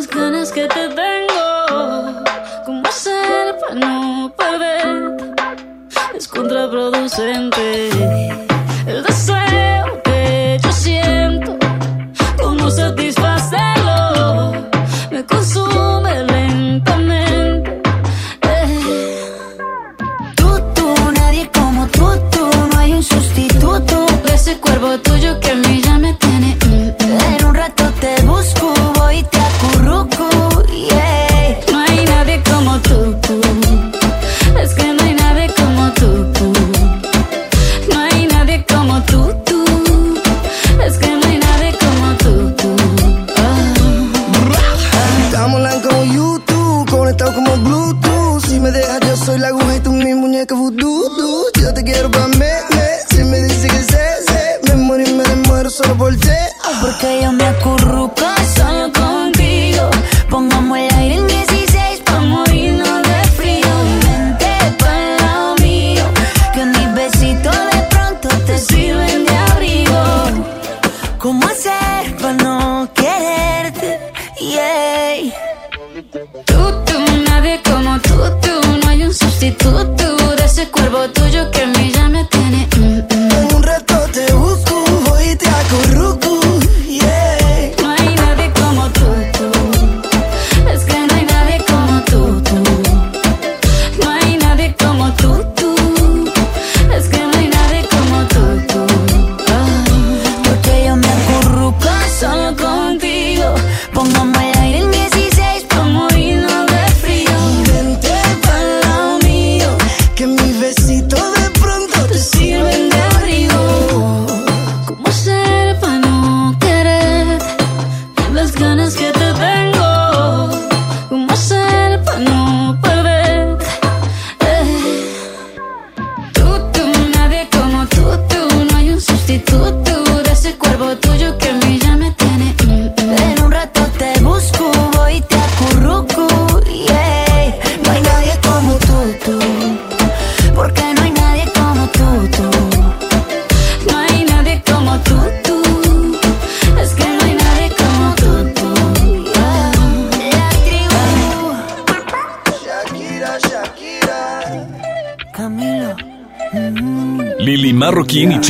las ganas que te tengo? ¿Cómo hacer para no perder? Es contraproducente el deseo que yo siento. ¿Cómo satisfacerlo? Me consume lentamente. Eh. Tú, tú, nadie como tú, tú, no hay un sustituto. De ese cuerpo tuyo que me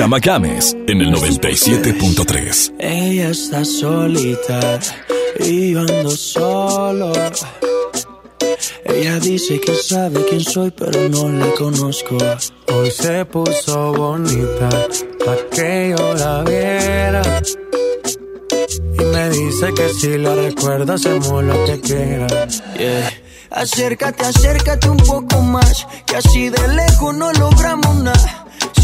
Chama Games en el 97.3. Ella está solita y yo ando solo. Ella dice que sabe quién soy, pero no la conozco. Hoy se puso bonita pa' que yo la viera. Y me dice que si la recuerda hacemos lo que quiera. Yeah. Acércate, acércate un poco más, que así de lejos no logramos nada.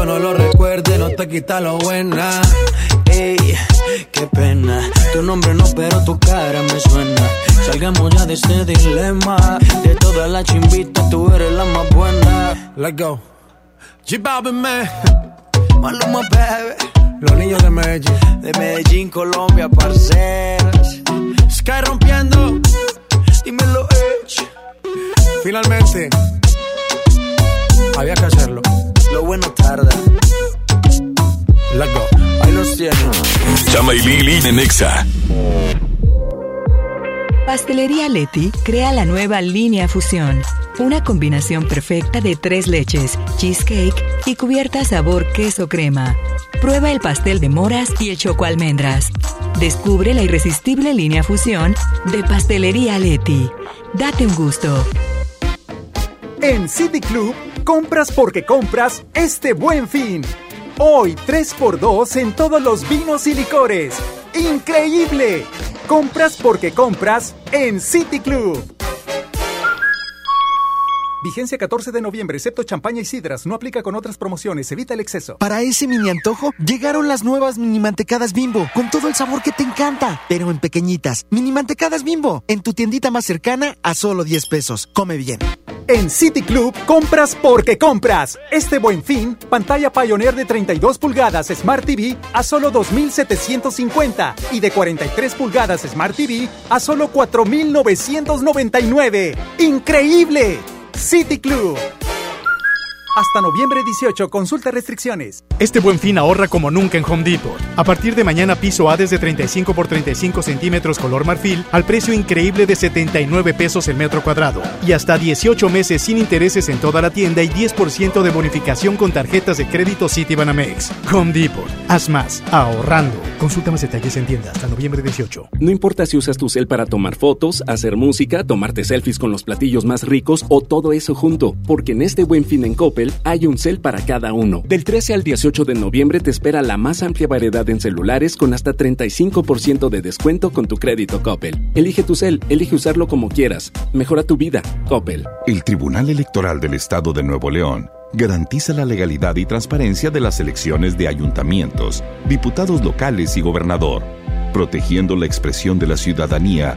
yo no lo recuerde, no te quita lo buena. Ey, qué pena. Tu nombre no, pero tu cara me suena. Salgamos ya de este dilema. De todas las chimbitas, tú eres la más buena. Let's go. G Balvin, man. Maluma, baby. Los niños de Medellín. De Medellín, Colombia, parceras. Sky rompiendo. Dímelo, Edge. Finalmente. Había que hacerlo. Lo bueno tarda. Let's go. Ahí los tienes. Chama y Lili en Nexa. Pastelería Leti crea la nueva línea Fusión. Una combinación perfecta de tres leches, cheesecake y cubierta sabor queso crema. Prueba el pastel de moras y el choco almendras. Descubre la irresistible línea Fusión de Pastelería Leti. Date un gusto. En City Club, compras porque compras este buen fin. Hoy 3x2 en todos los vinos y licores. ¡Increíble! Compras porque compras en City Club. Vigencia 14 de noviembre, excepto champaña y sidras. No aplica con otras promociones. Evita el exceso. Para ese mini antojo, llegaron las nuevas mini mantecadas bimbo, con todo el sabor que te encanta, pero en pequeñitas. Mini mantecadas bimbo, en tu tiendita más cercana a solo 10 pesos. Come bien. En City Club, compras porque compras. Este buen fin, pantalla Pioneer de 32 pulgadas Smart TV a solo 2,750 y de 43 pulgadas Smart TV a solo 4,999. ¡Increíble! City Club. Hasta noviembre 18, consulta restricciones. Este buen fin ahorra como nunca en Home Depot. A partir de mañana piso A desde 35 por 35 centímetros color marfil al precio increíble de 79 pesos el metro cuadrado. Y hasta 18 meses sin intereses en toda la tienda y 10% de bonificación con tarjetas de crédito Citibanamex. Home Depot. Haz más. Ahorrando. Consulta más detalles en tienda hasta noviembre 18. No importa si usas tu cel para tomar fotos, hacer música, tomarte selfies con los platillos más ricos o todo eso junto, porque en este buen fin en Hay un cel para cada uno. Del 13 al 18 de noviembre te espera la más amplia variedad en celulares con hasta 35% de descuento con tu crédito Coppel. Elige tu cel, elige usarlo como quieras. Mejora tu vida. Coppel. El Tribunal Electoral del Estado de Nuevo León garantiza la legalidad y transparencia de las elecciones de ayuntamientos, diputados locales y gobernador, protegiendo la expresión de la ciudadanía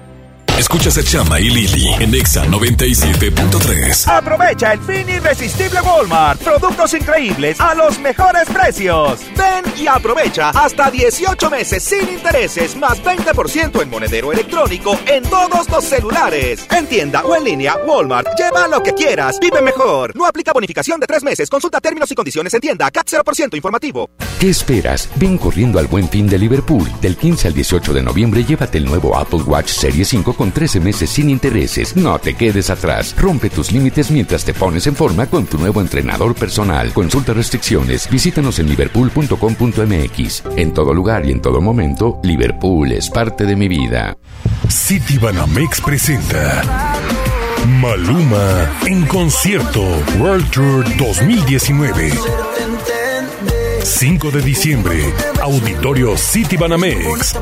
Escuchas a Chama y Lili en Exa 97.3. Aprovecha el fin irresistible Walmart. Productos increíbles a los mejores precios. Ven y aprovecha hasta 18 meses sin intereses más 20% en monedero electrónico en todos los celulares. En tienda o en línea, Walmart. Lleva lo que quieras. Vive mejor. No aplica bonificación de tres meses. Consulta términos y condiciones en tienda. CAT 0% informativo. ¿Qué esperas? Ven corriendo al buen fin de Liverpool. Del 15 al 18 de noviembre llévate el nuevo Apple Watch Serie 5 con 13 meses sin intereses. No te quedes atrás. Rompe tus límites mientras te pones en forma con tu nuevo entrenador personal. Consulta restricciones. Visítanos en liverpool.com.mx. En todo lugar y en todo momento, Liverpool es parte de mi vida. City Banamex presenta Maluma en concierto World Tour 2019. 5 de diciembre, Auditorio City Banamex.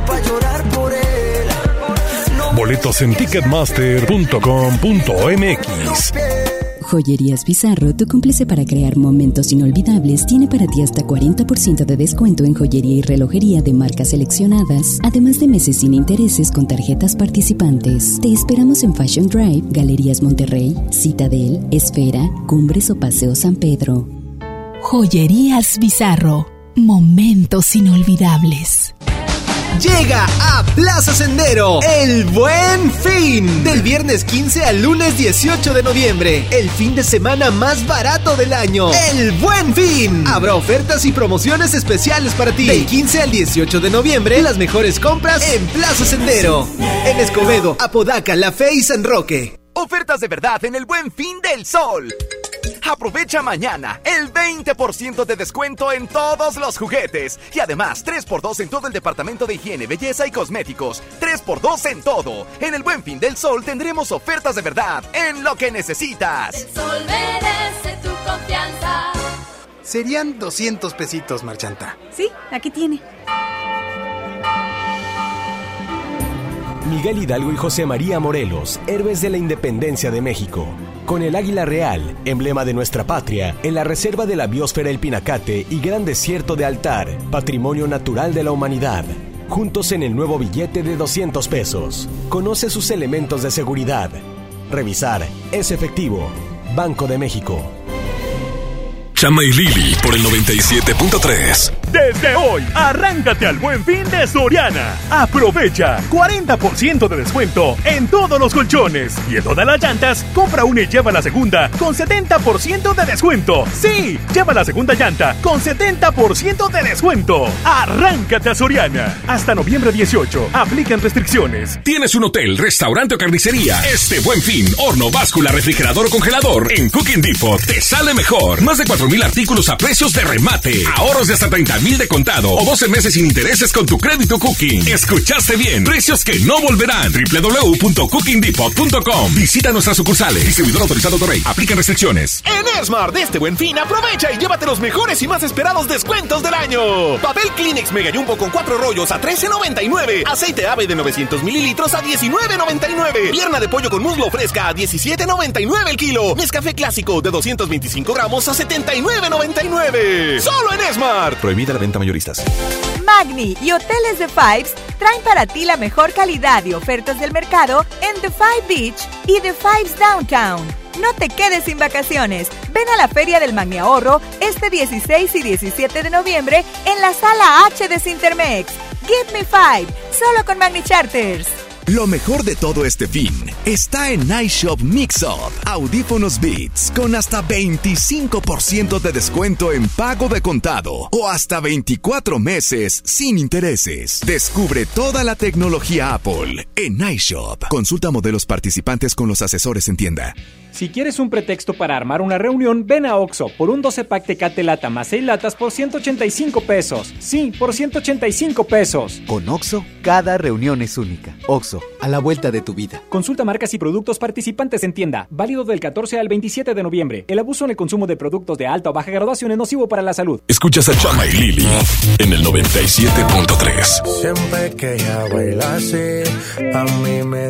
Boletos en ticketmaster.com.mx. Joyerías Bizarro, tu cómplice para crear momentos inolvidables, tiene para ti hasta 40% de descuento en joyería y relojería de marcas seleccionadas, además de meses sin intereses con tarjetas participantes. Te esperamos en Fashion Drive, Galerías Monterrey, Citadel, Esfera, Cumbres o Paseo San Pedro. Joyerías Bizarro, momentos inolvidables. Llega a Plaza Sendero el Buen Fin. Del viernes 15 al lunes 18 de noviembre. El fin de semana más barato del año. El Buen Fin. Habrá ofertas y promociones especiales para ti. Del 15 al 18 de noviembre, las mejores compras en Plaza Sendero. En Escobedo, Apodaca, La Fe y San Roque. Ofertas de verdad en el Buen Fin del Sol. Aprovecha mañana el 20% de descuento en todos los juguetes. Y además 3x2 en todo el departamento de higiene, belleza y cosméticos. 3x2 en todo. En el Buen Fin del Sol tendremos ofertas de verdad en lo que necesitas. El sol merece tu confianza. Serían 200 pesitos, Marchanta. Sí, aquí tiene. Miguel Hidalgo y José María Morelos, héroes de la independencia de México. Con el águila real, emblema de nuestra patria, en la reserva de la biosfera El Pinacate y Gran Desierto de Altar, patrimonio natural de la humanidad. Juntos en el nuevo billete de 200 pesos. Conoce sus elementos de seguridad. Revisar. Es efectivo. Banco de México. Chama y Lili por el 97.3. Desde hoy, arráncate al buen fin de Soriana. Aprovecha 40% de descuento en todos los colchones y en todas las llantas. Compra una y lleva la segunda con 70% de descuento. Sí, lleva la segunda llanta con 70% de descuento. Arráncate a Soriana. Hasta noviembre 18. Aplican restricciones. ¿Tienes un hotel, restaurante o carnicería? Este buen fin, horno, báscula, refrigerador o congelador en Cooking Depot te sale mejor. Más de 4.000 artículos a precios de remate. Ahorros de hasta 30 mil de contado o 12 meses sin intereses con tu crédito Cooking. Escuchaste bien. Precios que no volverán. www.cookingdepot.com. Visita nuestras sucursales. Distribuidor autorizado Torrey. Aplican restricciones. En Esmar de este buen fin, aprovecha y llévate los mejores y más esperados descuentos del año. Papel Kleenex Mega Jumbo con cuatro rollos a 13.99. Aceite ave de 900 mililitros a 19.99. Pierna de pollo con muslo fresca a 17.99 el kilo. Nescafé clásico de 225 gramos a 79.99. Solo en Esmar. La venta mayoristas. Magni y Hoteles de Fives traen para ti la mejor calidad y ofertas del mercado en The Five Beach y The Fives Downtown. No te quedes sin vacaciones. Ven a la Feria del Magni Ahorro este 16 y 17 de noviembre en la Sala H de Cintermex. Give me five, solo con Magni Charters. Lo mejor de todo este fin está en iShop Mix Up. Audífonos Beats con hasta 25% de descuento en pago de contado o hasta 24 meses sin intereses. Descubre toda la tecnología Apple en iShop. Consulta modelos participantes con los asesores en tienda. Si quieres un pretexto para armar una reunión, ven a Oxo por un 12 pack Tecate Lata más 6 latas por 185 pesos. Sí, por 185 pesos. Con Oxo, cada reunión es única. Oxo, a la vuelta de tu vida. Consulta marcas y productos participantes en tienda. Válido del 14 al 27 de noviembre. El abuso en el consumo de productos de alta o baja graduación es nocivo para la salud. Escuchas a Chama y Lili en el 97.3. Siempre que ella baila así, a mí me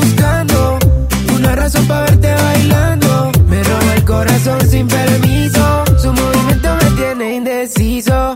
una razón para verte bailando. Me roba el corazón sin permiso. Su movimiento me tiene indeciso.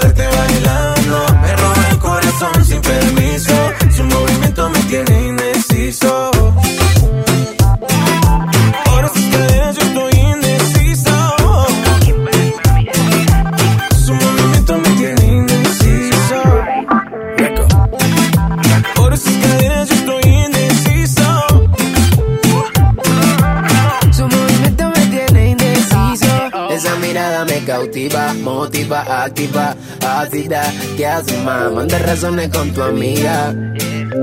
motiva, activa, ácida. ¿Qué haces, más? Manda razones con tu amiga.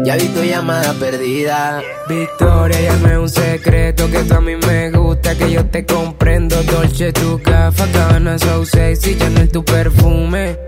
Ya vi tu llamada perdida. Victoria, ya no es un secreto que tú a mí me gusta, que yo te comprendo. Dolce, tu café, cabana, so sexy, Chanel, tu perfume.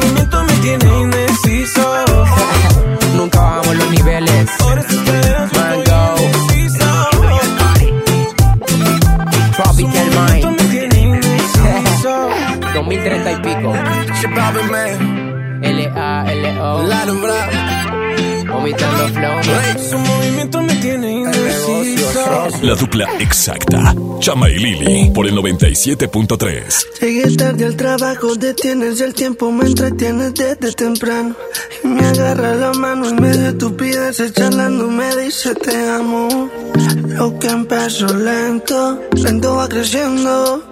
tiene indeciso. Nunca bajamos los niveles. Mango. Tropical Mind. 2030 y pico. L-A-L-O. Vomitando flow. Su movimiento me tiene indeciso. La dupla exacta. Chama y Lili por el 97.3. Llegué tarde al trabajo, detienes el tiempo, me entretienes desde temprano. Y me agarra la mano en medio de estupideces, charlando, me dice te amo. Lo que empezó lento, lento va creciendo.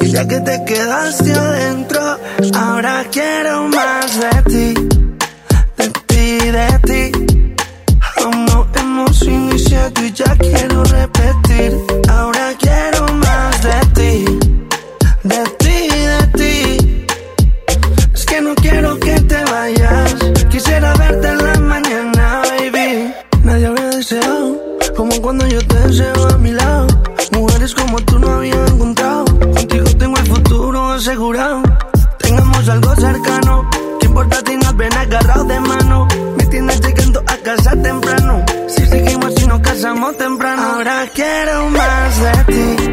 Y ya que te quedaste adentro, ahora quiero más de ti, de ti. No hemos iniciado y ya quiero repetir. Ahora quiero más de ti, de ti, de ti. Es que no quiero que te vayas. Quisiera verte en la mañana, baby. Nadie había deseado como cuando yo te deseo a mi lado. Mujeres como tú no había encontrado. Contigo tengo el futuro asegurado. Ahora quiero más de ti.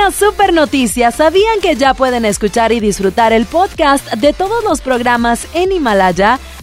Una super noticia. ¿Sabían que ya pueden escuchar y disfrutar el podcast de todos los programas en Himalaya?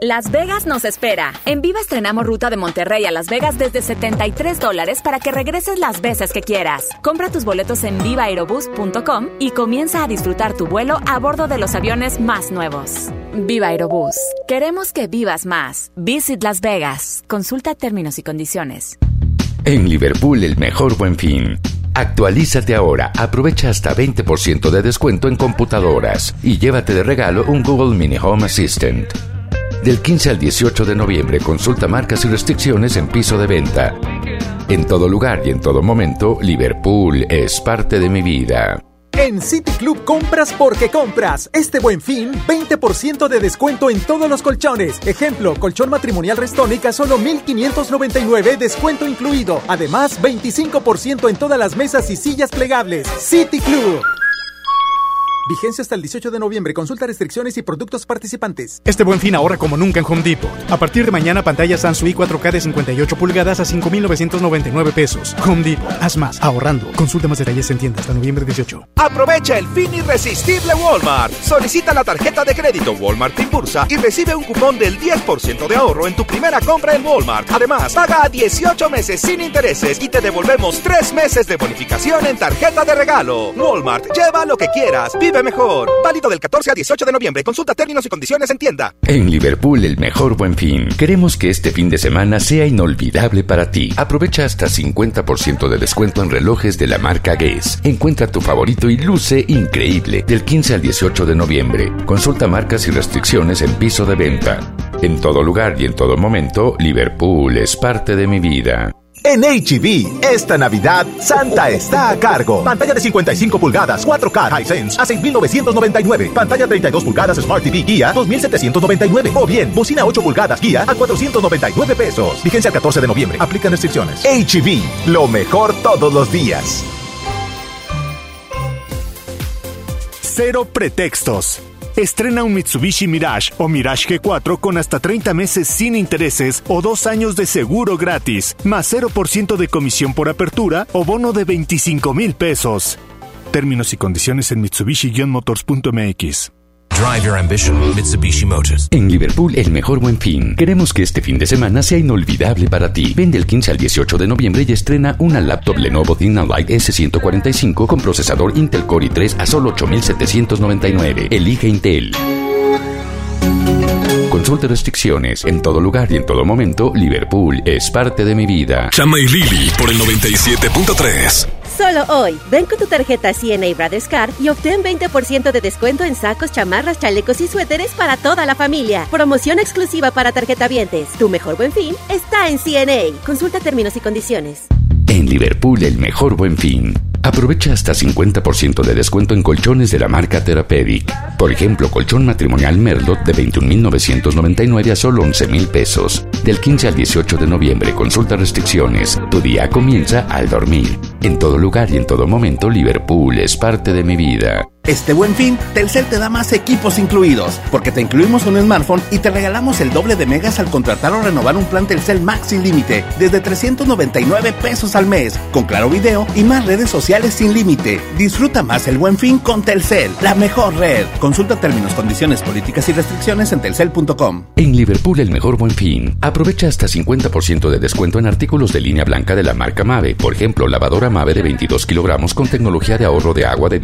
Las Vegas nos espera. En Viva estrenamos ruta de Monterrey a Las Vegas desde 73 dólares para que regreses las veces que quieras. Compra tus boletos en vivaerobus.com y comienza a disfrutar tu vuelo a bordo de los aviones más nuevos. Viva Aerobús. Queremos que vivas más. Visit Las Vegas. Consulta términos y condiciones. En Liverpool el mejor buen fin. Actualízate ahora, aprovecha hasta 20% de descuento en computadoras y llévate de regalo un Google Mini Home Assistant. Del 15 al 18 de noviembre consulta marcas y restricciones en piso de venta. En todo lugar y en todo momento, Liverpool es parte de mi vida. En City Club compras porque compras. Este buen fin, 20% de descuento en todos los colchones. Ejemplo, colchón matrimonial Restónica solo 1599, descuento incluido. Además, 25% en todas las mesas y sillas plegables. City Club. Vigencia hasta el 18 de noviembre. Consulta restricciones y productos participantes. Este buen fin ahorra como nunca en Home Depot. A partir de mañana, pantalla Samsung 4K de 58 pulgadas a 5,999 pesos. Home Depot. Haz más, ahorrando. Consulta más detalles en tienda hasta noviembre 18. Aprovecha el fin irresistible Walmart. Solicita la tarjeta de crédito Walmart Impulsa y recibe un cupón del 10% de ahorro en tu primera compra en Walmart. Además, paga a 18 meses sin intereses y te devolvemos 3 meses de bonificación en tarjeta de regalo. Walmart, lleva lo que quieras. Vive mejor. Válido del 14 al 18 de noviembre. Consulta términos y condiciones en tienda. En Liverpool el mejor buen fin. Queremos que este fin de semana sea inolvidable para ti. Aprovecha hasta 50% de descuento en relojes de la marca Guess. Encuentra tu favorito y luce increíble del 15 al 18 de noviembre. Consulta marcas y restricciones en piso de venta. En todo lugar y en todo momento, Liverpool es parte de mi vida. En HB, esta Navidad, Santa está a cargo. Pantalla de 55 pulgadas, 4K Hisense a 6,999. Pantalla 32 pulgadas Smart TV Guía, 2,799. O bien, bocina 8 pulgadas Guía a 499 pesos. Vigencia el 14 de noviembre. Aplican restricciones. HB, lo mejor todos los días. Cero pretextos. Estrena un Mitsubishi Mirage o Mirage G4 con hasta 30 meses sin intereses o dos años de seguro gratis, más 0% de comisión por apertura o bono de 25 mil pesos. Términos y condiciones en Mitsubishi-motors.mx. Drive your ambition, Mitsubishi Motors. En Liverpool, el mejor buen fin. Queremos que este fin de semana sea inolvidable para ti. Vende el 15 al 18 de noviembre y estrena una laptop Lenovo ThinkPad S145 con procesador Intel Core i3 a solo 8,799. Elige Intel. Consulte restricciones. En todo lugar y en todo momento, Liverpool es parte de mi vida. Chama y Lili por el 97.3. Solo hoy, ven con tu tarjeta CNA Brothers Card y obtén 20% de descuento en sacos, chamarras, chalecos y suéteres para toda la familia. Promoción exclusiva para tarjetavientes. Tu mejor buen fin está en CNA. Consulta términos y condiciones. En Liverpool, el mejor buen fin. Aprovecha hasta 50% de descuento en colchones de la marca Therapeutic. Por ejemplo, colchón matrimonial Merlot de 21,999 a solo 11,000 pesos. Del 15 al 18 de noviembre, consulta restricciones. Tu día comienza al dormir. En todo lugar y en todo momento, Liverpool es parte de mi vida. Este buen fin, Telcel te da más equipos incluidos, porque te incluimos un smartphone y te regalamos el doble de megas al contratar o renovar un plan Telcel Max sin límite, desde 399 pesos al mes, con claro video y más redes sociales sin límite. Disfruta más el buen fin con Telcel, la mejor red. Consulta términos, condiciones, políticas y restricciones en telcel.com. En Liverpool, el mejor buen fin. Aprovecha hasta 50% de descuento en artículos de línea blanca de la marca Mave. Por ejemplo, lavadora Mave de 22 kilogramos con tecnología de ahorro de agua de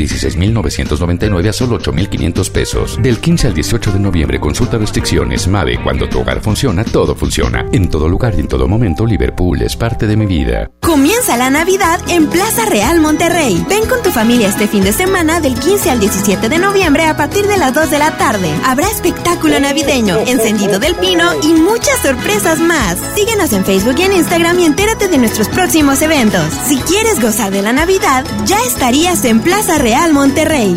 16,999 a solo 8,500 pesos. Del 15 al 18 de noviembre, consulta restricciones. Mave, cuando tu hogar funciona, todo funciona. En todo lugar y en todo momento, Liverpool es parte de mi vida. Comienza la Navidad en Plaza Real Monterrey. Ven con tu familia este fin de semana del 15 al 17 de noviembre a partir de las 2 de la tarde. Habrá espectáculo navideño, encendido del pino y muchas sorpresas más. Síguenos en Facebook y en Instagram y entérate de nuestros próximos eventos. Si quieres gozar de la Navidad, ya estarías en Plaza Real Monterrey.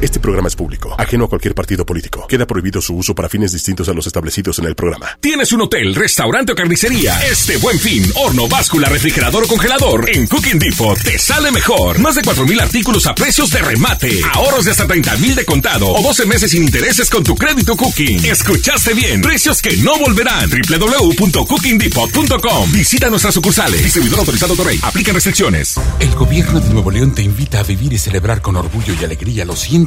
Este programa es público, ajeno a cualquier partido político. Queda prohibido su uso para fines distintos a los establecidos en el programa. ¿Tienes un hotel, restaurante o carnicería? Este buen fin, horno, báscula, refrigerador o congelador en Cooking Depot te sale mejor. Más de 4.000 artículos a precios de remate. Ahorros de hasta 30.000 de contado o 12 meses sin intereses con tu crédito Cooking. Escuchaste bien. Precios que no volverán. www.cookingdepot.com. Visita nuestras sucursales. Distribuidor autorizado Torrey. Aplica restricciones. El gobierno de Nuevo León te invita a vivir y celebrar con orgullo y alegría los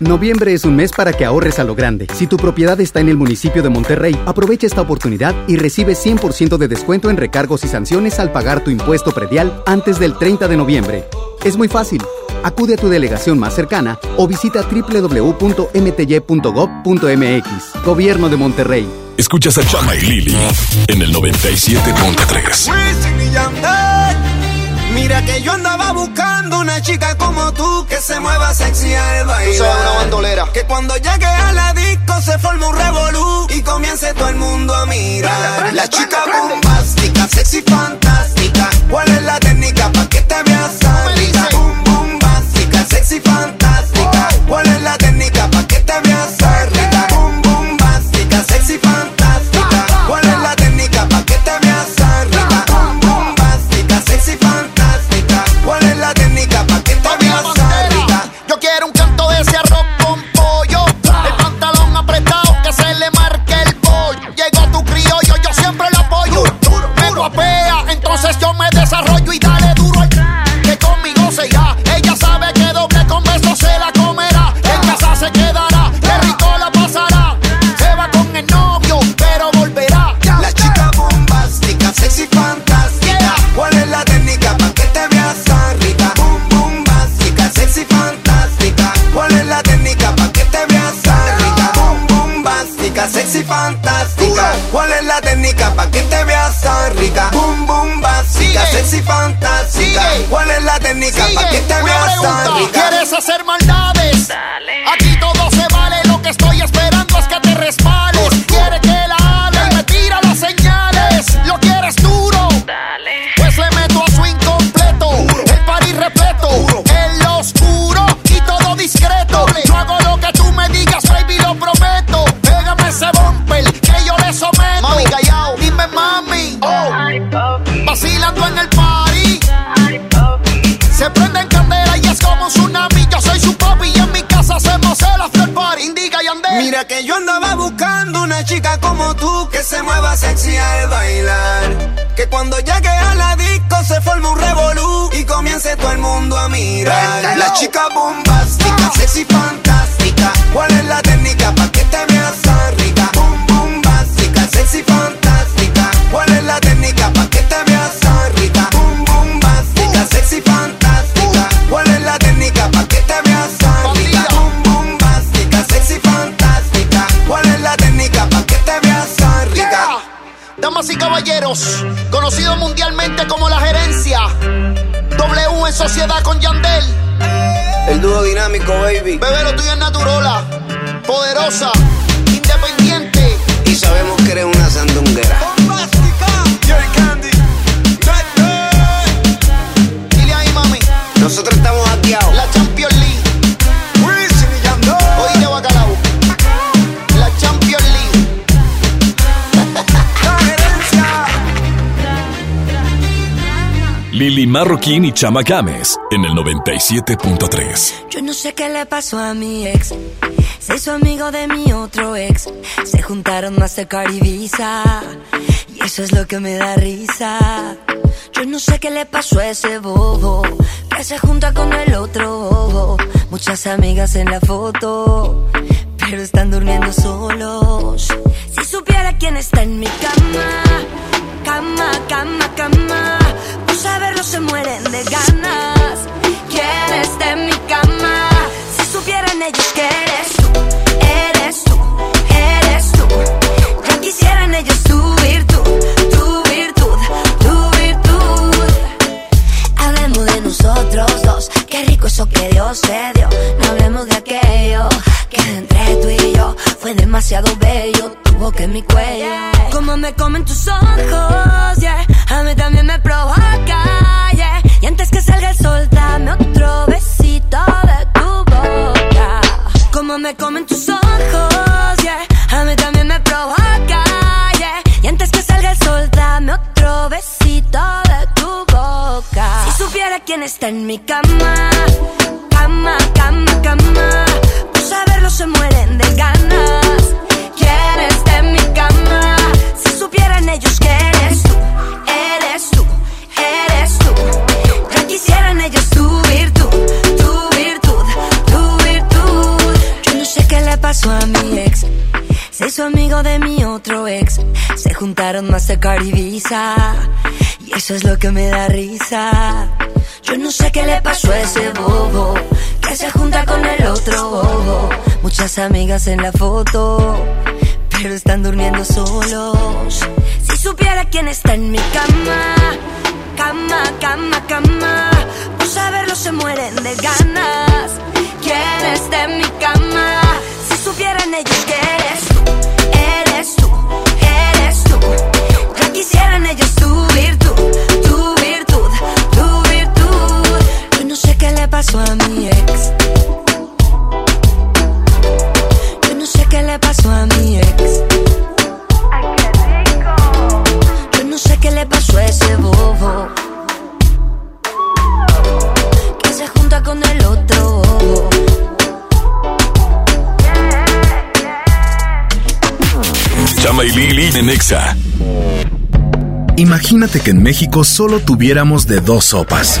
Noviembre es un mes para que ahorres a lo grande. Si tu propiedad está en el municipio de Monterrey, aprovecha esta oportunidad y recibe 100% de descuento en recargos y sanciones al pagar tu impuesto predial antes del 30 de noviembre. Es muy fácil. Acude a tu delegación más cercana o visita www.mty.gov.mx. Gobierno de Monterrey. Escuchas a Chama y Lili en el 97.3. Mira que yo andaba buscando una chica como tú que se mueva sexy al bailar. Tú seas una bandolera. Que cuando llegue a la disco se forme un revolú y comience todo el mundo a mirar. La chica bombástica, sexy fantástica. ¿Cuál es la técnica pa' que te veas rica? Boom, boom, básica, sexy fantástica. Bombástica, sexy fantástica. El dúo dinámico, baby. Bebé, lo tuyo es naturola. Poderosa, independiente. Y sabemos que eres una sandunguera. Marroquín y Chama Games en el 97.3. Yo no sé qué le pasó a mi ex. Se hizo amigo de mi otro ex. Se juntaron Mastercard y Visa. Y eso es lo que me da risa. Yo no sé qué le pasó a ese bobo. Que se junta con el otro bobo. Muchas amigas en la foto. Pero están durmiendo solos. Si supiera quién está en mi cama. Cama, cama, cama. Por saberlo se mueren de ganas. ¿Quién está en mi cama? Si supieran ellos que eres tú, eres tú, mi cama, cama, cama, cama. Por saberlo se mueren de ganas. ¿Quién está en mi cama? Si supieran ellos que eres tú, eres tú, eres tú. Ya quisieran ellos tu virtud, tu virtud, tu virtud. Yo no sé qué le pasó a mi ex. Se hizo amigo de mi otro ex. Se juntaron Mastercard y Visa. Y eso es lo que me da risa. Yo no sé qué le pasó a ese bobo. Que se junta con el otro bobo. Muchas amigas en la foto. Pero están durmiendo solos. Si supiera quién está en mi cama. Cama, cama, cama. Por saberlo se mueren de ganas. ¿Quién está en mi cama? Si supieran ellos que eres tú, eres tú, eres tú. Ya quisieran ellos tu pasó a mi ex. Yo no sé qué le pasó a mi ex. Yo no sé qué le pasó a ese bobo. Que se junta con el otro bobo. Chama y Lili en Exa. Imagínate que en México solo tuviéramos de dos sopas.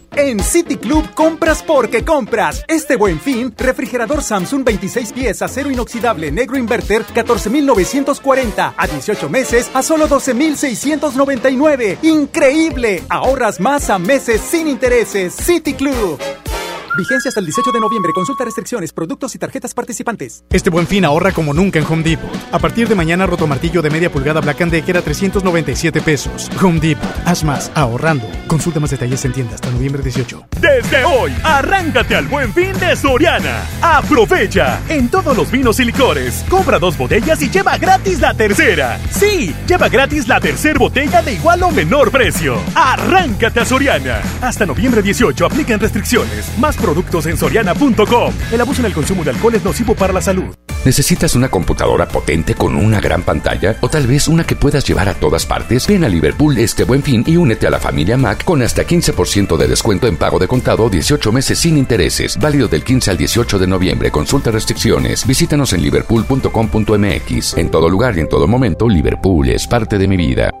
En City Club compras porque compras. Este buen fin, refrigerador Samsung 26 pies acero inoxidable negro inverter 14,940 a 18 meses a solo 12,699. Increíble. Ahorras más a meses sin intereses. City Club. Vigencia hasta el 18 de noviembre. Consulta restricciones, productos y tarjetas participantes. Este buen fin ahorra como nunca en Home Depot. A partir de mañana, rotomartillo de media pulgada Black Decker a 397 pesos. Home Depot. Haz más, ahorrando. Consulta más detalles en tienda hasta noviembre 18. Desde hoy, arráncate al buen fin de Soriana. Aprovecha en todos los vinos y licores. Compra dos botellas y lleva gratis la tercera. Sí, lleva gratis la tercera botella de igual o menor precio. Arráncate a Soriana. Hasta noviembre 18 aplican restricciones. Más productos en soriana.com. El abuso en el consumo de alcohol es nocivo para la salud. ¿Necesitas una computadora potente con una gran pantalla? ¿O tal vez una que puedas llevar a todas partes? Ven a Liverpool este buen fin y únete a la familia Mac con hasta 15% de descuento en pago de contado 18 meses sin intereses. Válido del 15 al 18 de noviembre. Consulta restricciones. Visítanos en liverpool.com.mx. En todo lugar y en todo momento, Liverpool es parte de mi vida.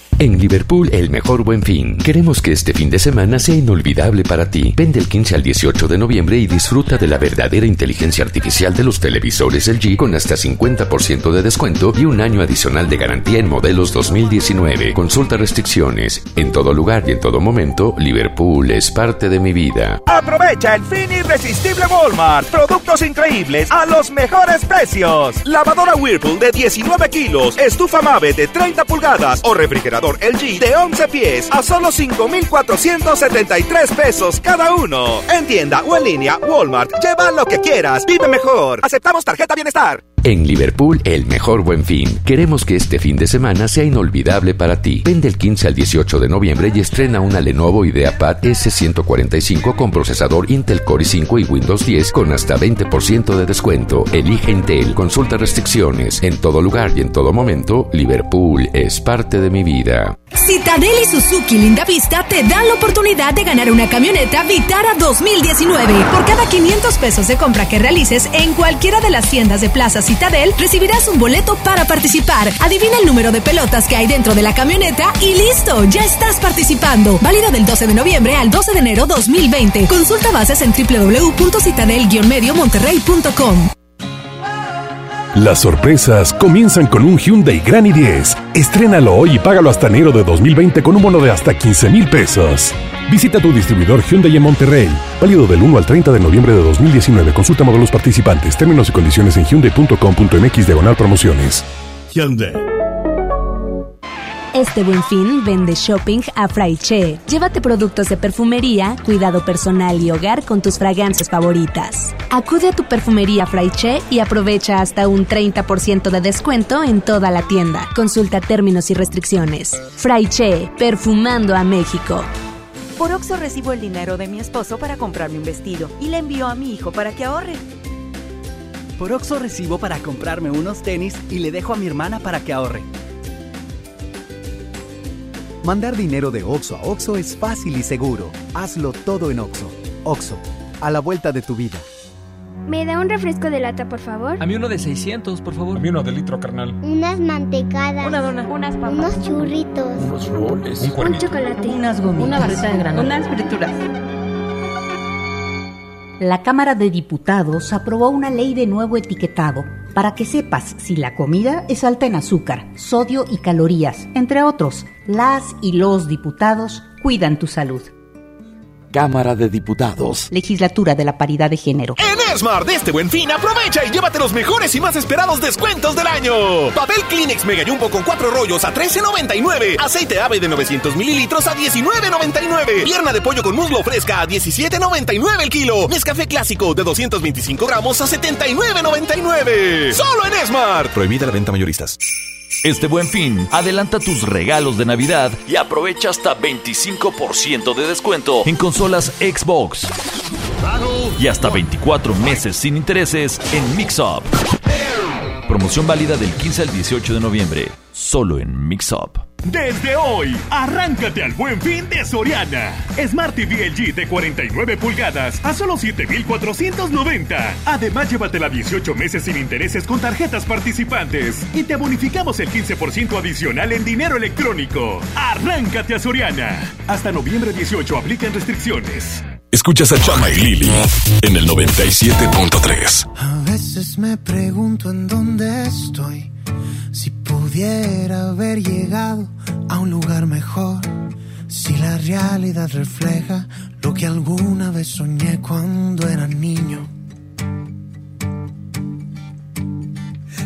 En Liverpool, el mejor buen fin. Queremos que este fin de semana sea inolvidable para ti. Ven del 15 al 18 de noviembre y disfruta de la verdadera inteligencia artificial de los televisores LG con hasta 50% de descuento y un año adicional de garantía en modelos 2019. Consulta restricciones. En todo lugar y en todo momento, Liverpool es parte de mi vida. Aprovecha el fin irresistible Walmart. Productos increíbles a los mejores precios. Lavadora Whirlpool de 19 kilos, estufa Mave de 30 pulgadas o refrigerador LG de 11 pies a solo 5,473 pesos cada uno. En tienda o en línea, Walmart. Lleva lo que quieras. Vive mejor. Aceptamos tarjeta bienestar. En Liverpool, el mejor buen fin. Queremos que este fin de semana sea inolvidable para ti. Ven del 15 al 18 de noviembre y estrena una Lenovo IdeaPad S145 con procesador Intel Core i5 y Windows 10 con hasta 20% de descuento. Elige Intel, consulta restricciones. En todo lugar y en todo momento, Liverpool es parte de mi vida. Citadel y Suzuki Linda Vista te dan la oportunidad de ganar una camioneta Vitara 2019. Por cada 500 pesos de compra que realices en cualquiera de las tiendas de Plaza Citadel, recibirás un boleto para participar. Adivina el número de pelotas que hay dentro de la camioneta y listo, ya estás participando. Válido del 12 de noviembre al 12 de enero 2020. Consulta bases en www.citadel-mediomonterrey.com. Las sorpresas comienzan con un Hyundai Gran i10. Estrénalo hoy y págalo hasta enero de 2020 con un bono de hasta 15 mil pesos. Visita tu distribuidor Hyundai en Monterrey. Válido del 1 al 30 de noviembre de 2019. Consulta modelos participantes, términos y condiciones en hyundai.com.mx diagonal promociones. Hyundai. Este buen fin vende shopping a Fraiche. Llévate productos de perfumería, cuidado personal y hogar con tus fragancias favoritas. Acude a tu perfumería Fraiche y aprovecha hasta un 30% de descuento en toda la tienda. Consulta términos y restricciones. Fraiche, perfumando a México. Por Oxo recibo el dinero de mi esposo para comprarme un vestido y le envío a mi hijo para que ahorre. Por Oxo recibo para comprarme unos tenis y le dejo a mi hermana para que ahorre. Mandar dinero de Oxo a Oxo es fácil y seguro. Hazlo todo en Oxo. Oxo, a la vuelta de tu vida. ¿Me da un refresco de lata, por favor? A mí uno de 600, por favor. A mí uno de litro, carnal. Unas mantecadas. Una dona. Unas papas. Unos churritos. Unos roles. Un, un chocolate. Unas gomitas. Una barrita de granola. Unas frituras. La Cámara de Diputados aprobó una ley de nuevo etiquetado para que sepas si la comida es alta en azúcar, sodio y calorías, entre otros. Las y los diputados cuidan tu salud. Cámara de Diputados. Legislatura de la Paridad de Género. En Esmar de este buen fin, aprovecha y llévate los mejores y más esperados descuentos del año. Papel Kleenex Mega Jumbo con cuatro rollos a $13.99. Aceite ave de 900 mililitros a $19.99. Pierna de pollo con muslo fresca a $17.99 el kilo. Nescafé clásico de 225 gramos a $79.99. Solo en Esmar. Prohibida la venta mayoristas. Este buen fin, adelanta tus regalos de Navidad y aprovecha hasta 25% de descuento en consolas Xbox. Y hasta 24 meses sin intereses en Mixup. Promoción válida del 15 al 18 de noviembre, solo en Mixup. Desde hoy, arráncate al buen fin de Soriana. Smart TV LG de 49 pulgadas a solo 7,490. Además, llévatela 18 meses sin intereses con tarjetas participantes y te bonificamos el 15% adicional en dinero electrónico. Arráncate a Soriana. Hasta noviembre 18 aplican restricciones. Escuchas a Chama y Lili en el 97.3. A veces me pregunto en dónde estoy. Si pudiera haber llegado a un lugar mejor, si la realidad refleja lo que alguna vez soñé cuando era niño.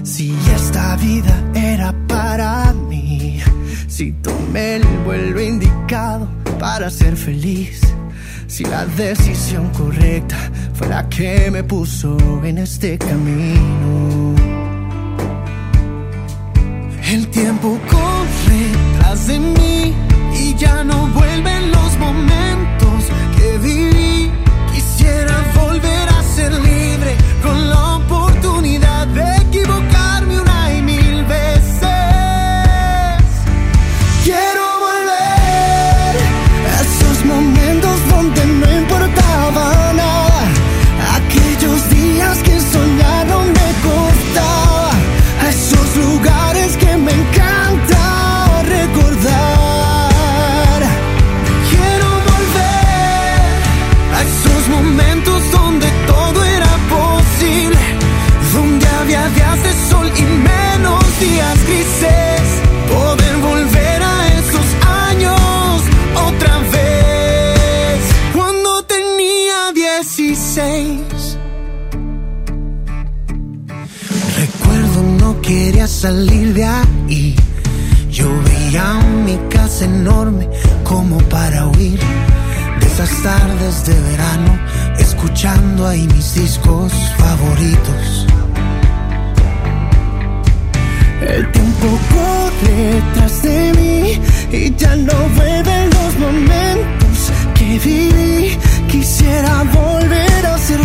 Si esta vida era para mí, si tomé el vuelo indicado para ser feliz, si la decisión correcta fue la que me puso en este camino. El tiempo corre tras de mí y ya no vuelven los momentos que viví. Quisiera volver a ser libre con la oportunidad de equivocarme salir de ahí. Yo veía mi casa enorme como para huir de esas tardes de verano, escuchando ahí mis discos favoritos. El tiempo corre tras de mí y ya no vuelven los momentos que viví. Quisiera volver a ser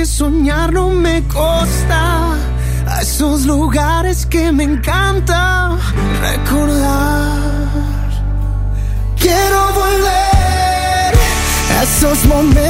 que soñar no me costaba. A esos lugares que me encanta recordar. Quiero volver a esos momentos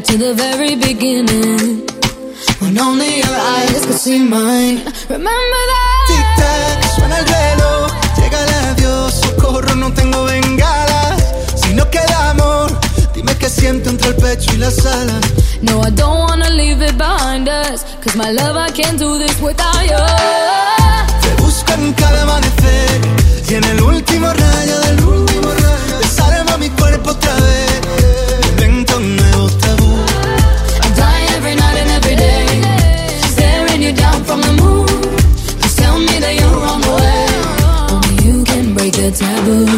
back? To the very beginning. When only your eyes could see mine. Remember that? Tic-tac, suena el reloj, llega el adiós, socorro, no tengo bengalas. Si no queda amor, dime qué siento entre el pecho y las alas. No, I don't wanna leave it behind us. Cause my love, I can't do this without you. The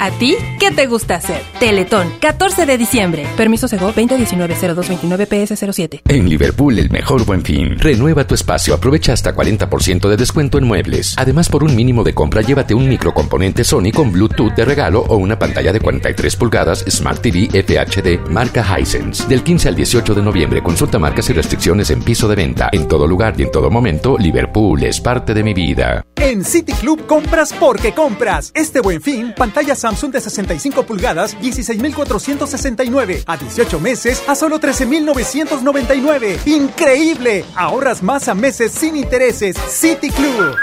¿A ti qué te gusta hacer? Teletón, 14 de diciembre. Permiso Sego 2019-0229-PS07. En Liverpool, el mejor buen fin. Renueva tu espacio, aprovecha hasta 40% de descuento en muebles. Además, por un mínimo de compra, llévate un microcomponente Sony con Bluetooth de regalo o una pantalla de 43 pulgadas Smart TV FHD marca Hisense. Del 15 al 18 de noviembre, consulta marcas y restricciones en piso de venta. En todo lugar y en todo momento, Liverpool es parte de mi vida. En City Club compras porque compras. Este buen fin, pantalla Samsung de 65 pulgadas, 16,469. A 18 meses, a solo 13,999. ¡Increíble! Ahorras más a meses sin intereses. City Club.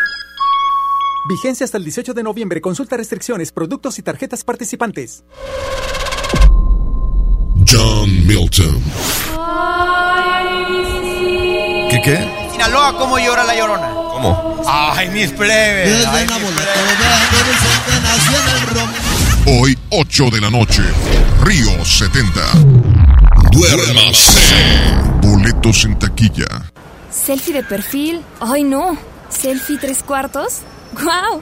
Vigencia hasta el 18 de noviembre. Consulta restricciones, productos y tarjetas participantes. John Milton. ¿Qué qué? Sinaloa, ¿cómo llora la llorona? ¿Cómo? Ay, mis plebes. Ay, mis Hoy, 8 de la noche. Río 70. Duérmase. Boletos en taquilla. Selfie de perfil. Ay, no. Selfie tres cuartos. ¡Guau!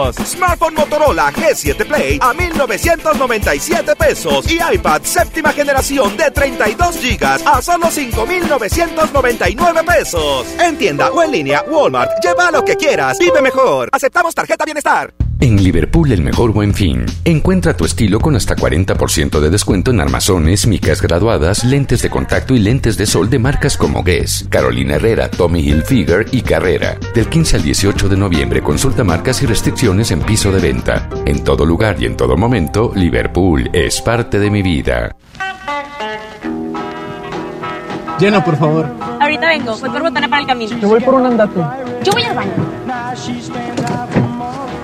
Smartphone Motorola G7 Play a 1997 pesos y iPad séptima generación de 32 GB a solo 5999 pesos. En tienda o en línea, Walmart. Lleva lo que quieras. Vive mejor. Aceptamos tarjeta bienestar. En Liverpool, el mejor buen fin. Encuentra tu estilo con hasta 40% de descuento en armazones, micas graduadas, lentes de contacto y lentes de sol de marcas como Guess, Carolina Herrera, Tommy Hilfiger y Carrera. Del 15 al 18 de noviembre, consulta marcas y restricciones en piso de venta. En todo lugar y en todo momento, Liverpool es parte de mi vida. Llena, por favor. Ahorita vengo, voy por botana para el camino. Yo voy por un andate. Yo voy al baño.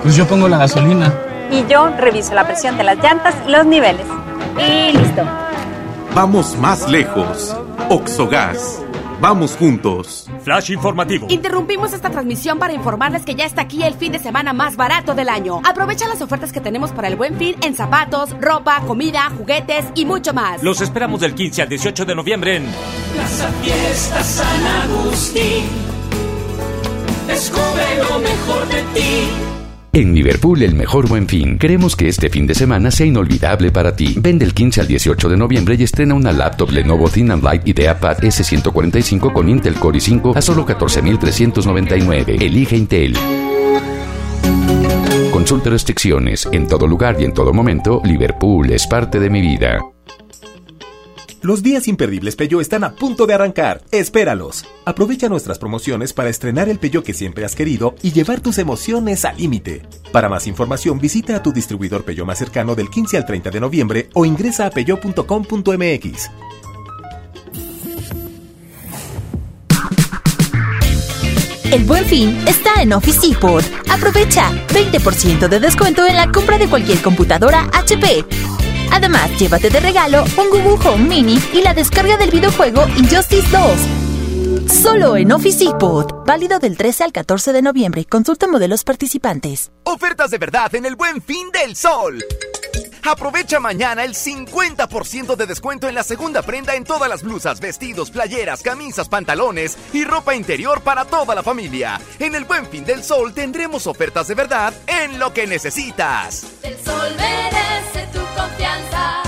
Pues yo pongo la gasolina. Y yo reviso la presión de las llantas y los niveles. Y listo. Vamos más lejos. Oxogas. Vamos juntos. Flash informativo. Interrumpimos esta transmisión para informarles que ya está aquí el fin de semana más barato del año. Aprovecha las ofertas que tenemos para el buen fin en zapatos, ropa, comida, juguetes y mucho más. Los esperamos del 15 al 18 de noviembre en Plaza Fiesta San Agustín. Descubre lo mejor de ti. En Liverpool, el mejor buen fin. Queremos que este fin de semana sea inolvidable para ti. Ven del 15 al 18 de noviembre y estrena una laptop Lenovo Thin and Light IdeaPad S145 con Intel Core i5 a solo 14,399. Elige Intel. Consulta restricciones. En todo lugar y en todo momento, Liverpool es parte de mi vida. Los días imperdibles Peugeot están a punto de arrancar. Espéralos. Aprovecha nuestras promociones para estrenar el Peugeot que siempre has querido y llevar tus emociones al límite. Para más información, visita a tu distribuidor Peugeot más cercano del 15 al 30 de noviembre o ingresa a peugeot.com.mx. El buen fin está en Office Depot. Aprovecha 20% de descuento en la compra de cualquier computadora HP. Además, llévate de regalo un Google Home Mini y la descarga del videojuego Injustice 2. Solo en Office Depot. Válido del 13 al 14 de noviembre. Consulta modelos participantes. Ofertas de verdad en el buen fin del sol. Aprovecha mañana el 50% de descuento en la segunda prenda en todas las blusas, vestidos, playeras, camisas, pantalones y ropa interior para toda la familia. En el Buen Fin del Sol tendremos ofertas de verdad en lo que necesitas. El sol merece tu confianza.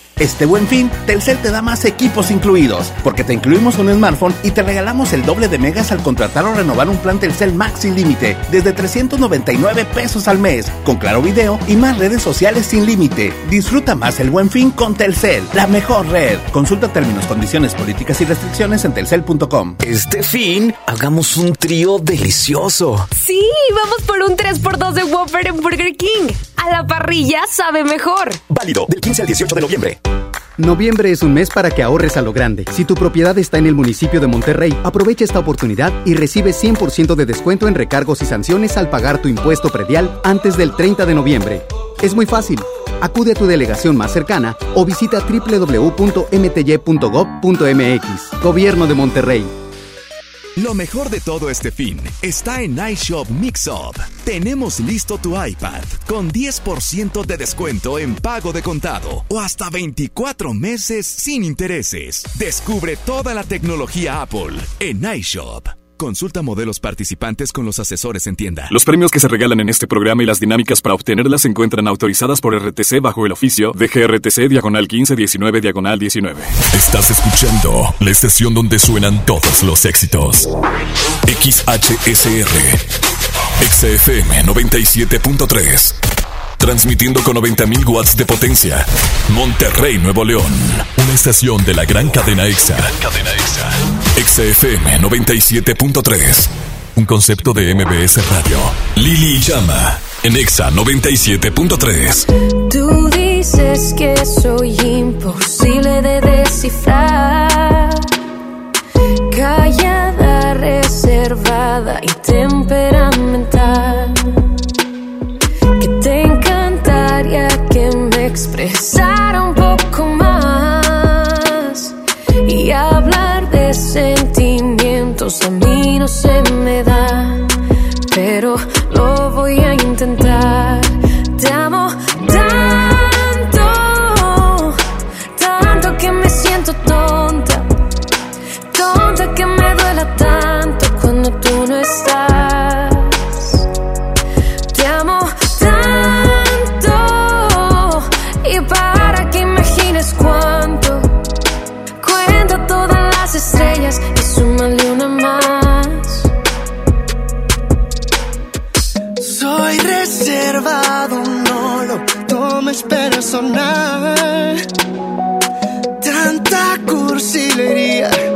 Este buen fin, Telcel te da más equipos incluidos, porque te incluimos un smartphone y te regalamos el doble de megas al contratar o renovar un plan Telcel Max sin límite, desde 399 pesos al mes, con claro video y más redes sociales sin límite. Disfruta más el buen fin con Telcel, la mejor red. Consulta términos, condiciones, políticas y restricciones en telcel.com. Este fin, hagamos un trío delicioso. Sí, vamos por un 3x2 de Whopper en Burger King. A la parrilla sabe mejor. Válido del 15 al 18 de noviembre. Noviembre es un mes para que ahorres a lo grande. Si tu propiedad está en el municipio de Monterrey, aprovecha esta oportunidad y recibe 100% de descuento en recargos y sanciones al pagar tu impuesto predial antes del 30 de noviembre. Es muy fácil. Acude a tu delegación más cercana o visita www.mty.gov.mx. Gobierno de Monterrey. Lo mejor de todo este fin está en iShop Mix-Up. Tenemos listo tu iPad con 10% de descuento en pago de contado o hasta 24 meses sin intereses. Descubre toda la tecnología Apple en iShop. Consulta modelos participantes con los asesores en tienda. Los premios que se regalan en este programa y las dinámicas para obtenerlas se encuentran autorizadas por RTC bajo el oficio de GRTC Diagonal 1519 Diagonal 19. Estás escuchando la estación donde suenan todos los éxitos. XHSR. XFM 97.3. Transmitiendo con 90.000 watts de potencia. Monterrey, Nuevo León. Una estación de la gran cadena EXA. cadena EXA. XFM 97.3. Un concepto de MBS Radio. Lili Llama. En EXA 97.3. Tú dices que soy imposible de descifrar. Sentimientos a mí no se me da. Pero personal. Tanta cursilería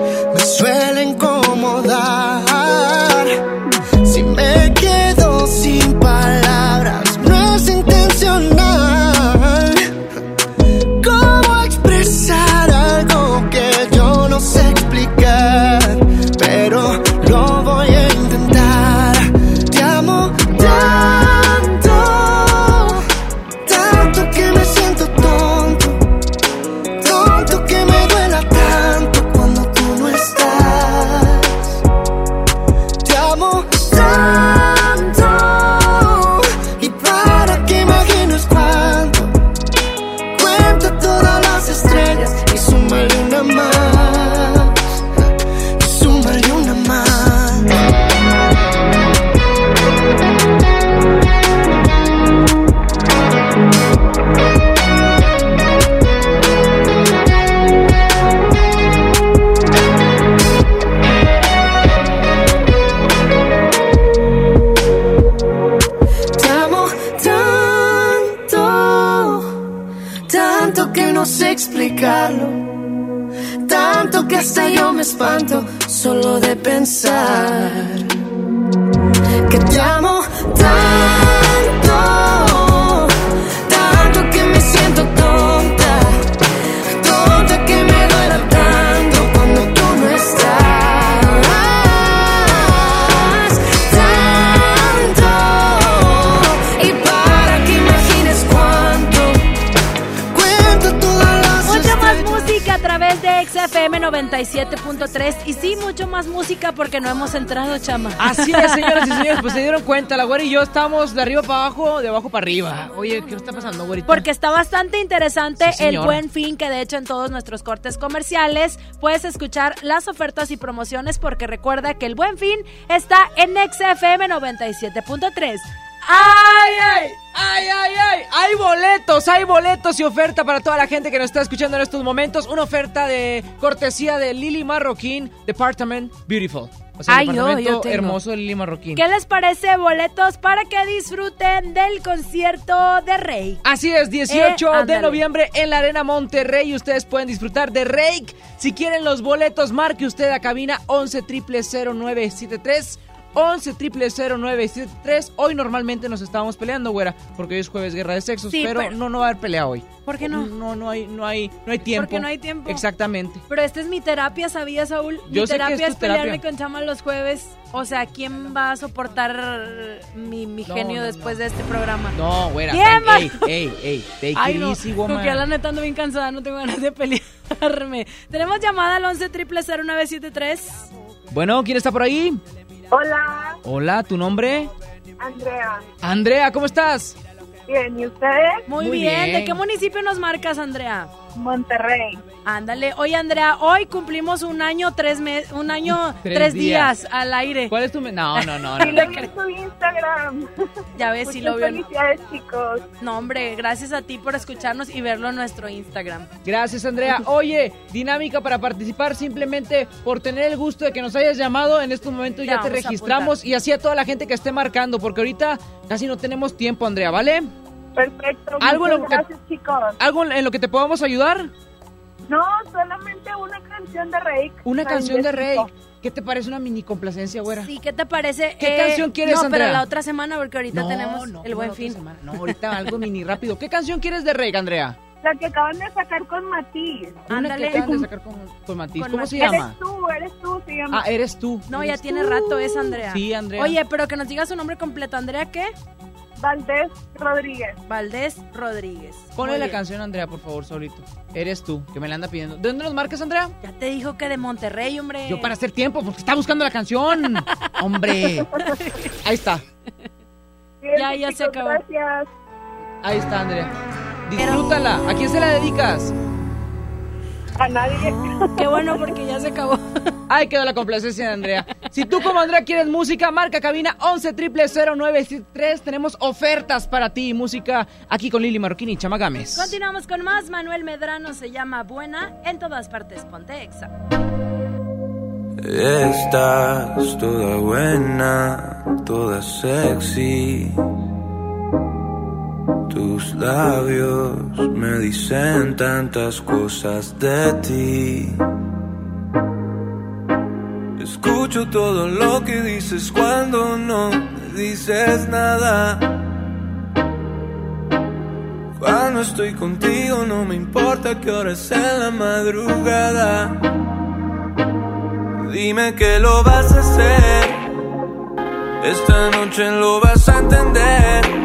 hasta yo me espanto solo de pensar que te amo tanto, 97.3 y sí, mucho más música porque no hemos entrado, chama. Así es, señoras y señores, pues se dieron cuenta, la güera y yo estamos de arriba para abajo, de abajo para arriba. Oye, ¿qué está pasando, güerita? Porque está bastante interesante Sí, el buen fin, que de hecho en todos nuestros cortes comerciales puedes escuchar las ofertas y promociones porque recuerda que el buen fin está en XFM 97.3. ¡Ay, ay! ¡Ay, ay, ay! Hay boletos, hay boletos y oferta para toda la gente que nos está escuchando en estos momentos. Una oferta de cortesía de Lily Marroquín, Department Beautiful. O sea, Ay, yo- departamento yo hermoso de Lily Marroquín. ¿Qué les parece boletos para que disfruten del concierto de Rey? Así es, 18 Eh, de noviembre en la Arena Monterrey. Ustedes pueden disfrutar de Rake. Si quieren los boletos, marque usted a cabina 11 0973 11 0973 Hoy normalmente nos estábamos peleando, güera, porque hoy es jueves guerra de sexos, Sí, pero, pero- no, no va a haber pelea hoy. ¿Por qué no? No, no hay, no hay, no hay tiempo. Porque no hay tiempo. Exactamente. Pero esta es mi terapia, ¿sabías, Saúl? Yo mi sé que terapia es es, terapia. pelearme con Chama los jueves. O sea, ¿quién va a soportar mi, mi No, genio no, después de este programa? No, güera. ¿Quién va? Ey, ey, ey, take Ay, it no, easy, woman. que ya la neta ando bien cansada, no tengo ganas de pelearme. Tenemos llamada al 11 0973 Bueno, ¿quién está por ahí? Hola, Hola, ¿tu nombre? Andrea. Andrea, ¿cómo estás? Bien, ¿y ustedes? Muy, Muy bien. bien. ¿De qué municipio nos marcas, Andrea? Monterrey. Ándale. Oye, Andrea, hoy cumplimos un año, tres meses, un año, Tres tres, días. días. al aire. ¿Cuál es tu... No, no, no. no, Sí, no. lo vi en su Instagram. Ya ves si lo vio. felicidades, chicos. No, hombre, gracias a ti por escucharnos y verlo en nuestro Instagram. Gracias, Andrea. Oye, dinámica para participar simplemente por tener el gusto de que nos hayas llamado. En estos momentos Ya ya te registramos y así a toda la gente que esté marcando, porque ahorita casi no tenemos tiempo, Andrea, ¿vale? Perfecto. ¿Algo en lo que- gracias, chicos. ¿Algo en lo que te podamos ayudar? No, solamente una canción de Rake. Una canción de. Rey. ¿Qué te parece una mini complacencia, güera? Sí, ¿qué te parece? ¿Qué canción quieres, No, Andrea? pero la otra semana, porque ahorita No, tenemos no, el buen fin. semana. No, ahorita algo mini rápido. ¿Qué canción quieres de Rey, Andrea? La que acaban de sacar con Matiz. Ándale. que acaban de sacar con, con Matiz. Con ¿Cómo se llama? Eres tú, eres tú, se llama. Ah, eres tú. No, ya Eres tiene tú. rato es Andrea. Sí, Andrea. Oye, pero que nos diga su nombre completo. ¿Andrea qué? Valdés Rodríguez. Valdés Rodríguez. Ponle Muy la bien. canción, Andrea, por favor, solito. Eres tú, que me la anda pidiendo. ¿De dónde nos marcas, Andrea? Ya te dijo que de Monterrey, hombre. Yo para hacer tiempo, porque está buscando la canción. Hombre. Ahí está. Bien, Ya, ya se acabó. Gracias. Ahí está, Andrea. Disfrútala. ¿A quién se la dedicas? A nadie. Qué bueno porque ya se acabó. Ahí quedó la complacencia de Andrea. Si tú como Andrea quieres música, marca cabina 11 0973 Tenemos ofertas para ti. Música aquí con Lili Marroquín y Chama Gámez. Continuamos con más. Manuel Medrano se llama Buena en todas partes. Ponte exa. Estás toda buena, toda sexy. Tus labios me dicen tantas cosas de ti. Escucho todo lo que dices cuando no me dices nada. Cuando estoy contigo no me importa que hora es la madrugada. Dime que lo vas a hacer. Esta noche lo vas a entender.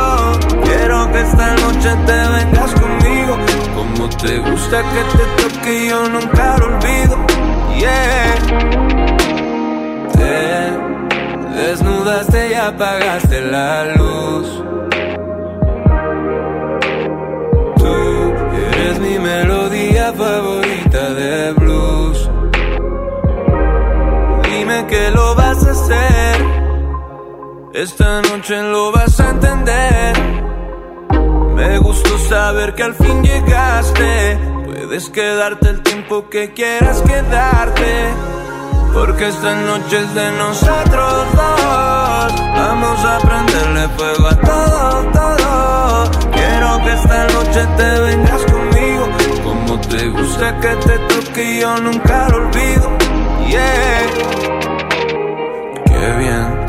Que esta noche te vengas conmigo. Como te gusta que te toque yo nunca lo olvido. Yeah. Te desnudaste y apagaste la luz. Tú eres mi favorita de blues. Dime que lo vas a hacer. Esta noche lo vas a entender. Me gustó saber que al fin llegaste. Puedes quedarte el tiempo que quieras quedarte. Porque esta noche es de nosotros dos. Vamos a prenderle fuego a todo, todo. Quiero que esta noche te vengas conmigo. Como te gusta que te toque, yo nunca lo olvido. Yeah. Qué bien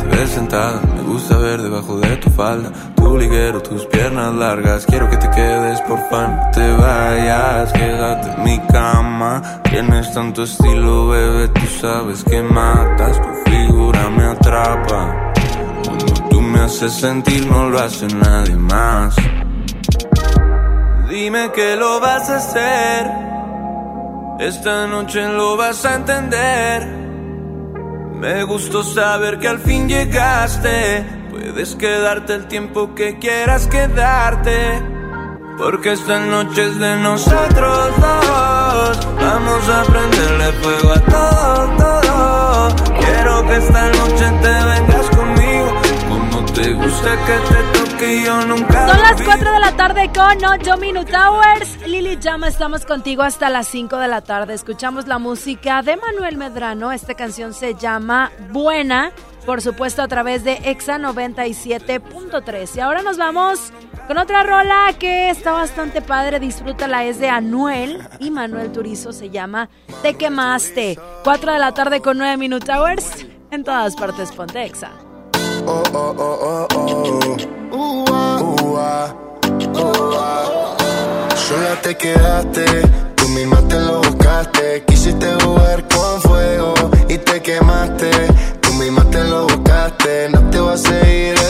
Me gusta ver debajo de tu falda. Tu liguero, tus piernas largas. Quiero que te quedes, por fan. No te vayas, quédate en mi cama. Tienes tanto estilo, bebé. Tú sabes que matas. Tu figura me atrapa. Cuando tú me haces sentir, no lo hace nadie más. Dime que lo vas a hacer. Esta noche lo vas a entender. Me gustó saber que al fin llegaste. Puedes quedarte el tiempo que quieras quedarte. Porque esta noche es de nosotros dos. Vamos a prenderle fuego a todo, todo. Quiero que esta noche te vengas conmigo. Te gusta que te toque yo nunca. Son las olvido. 4 de la tarde con 8 Minute Hours. Lili Llama, estamos contigo hasta las 5 de la tarde. Escuchamos la música de Manuel Medrano. Esta canción se llama Buena, por supuesto a través de Exa 97.3. Y ahora nos vamos con otra rola que está bastante padre. Disfrútala, es de Anuel y Manuel Turizo. Se llama Te quemaste. 4 de la tarde con 9 Minute Hours. En todas partes, ponte Exa. Oh, oh, oh, oh, oh. Uh, ah, uh, ah, uh, ah. Sola te quedaste, tú misma te lo buscaste. Quisiste jugar con fuego y te quemaste. Tú misma te lo buscaste, no te va a seguir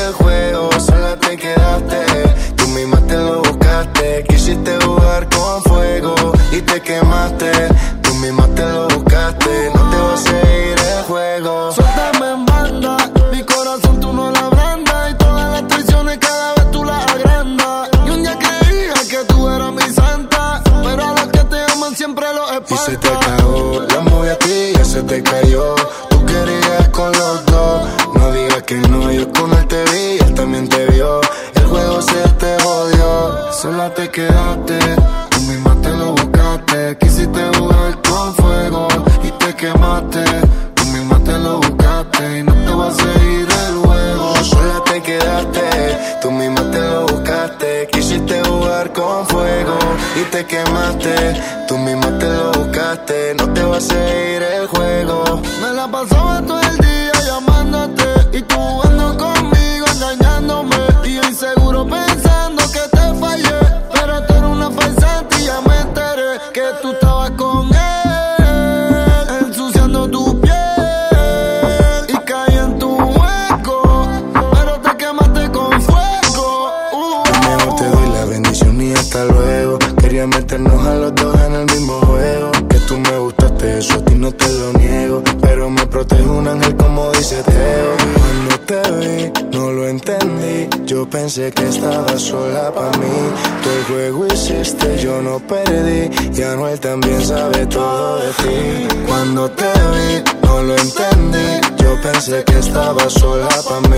también sabe todo de ti. Cuando te vi, no lo entendí. Yo pensé que estabas sola para mí.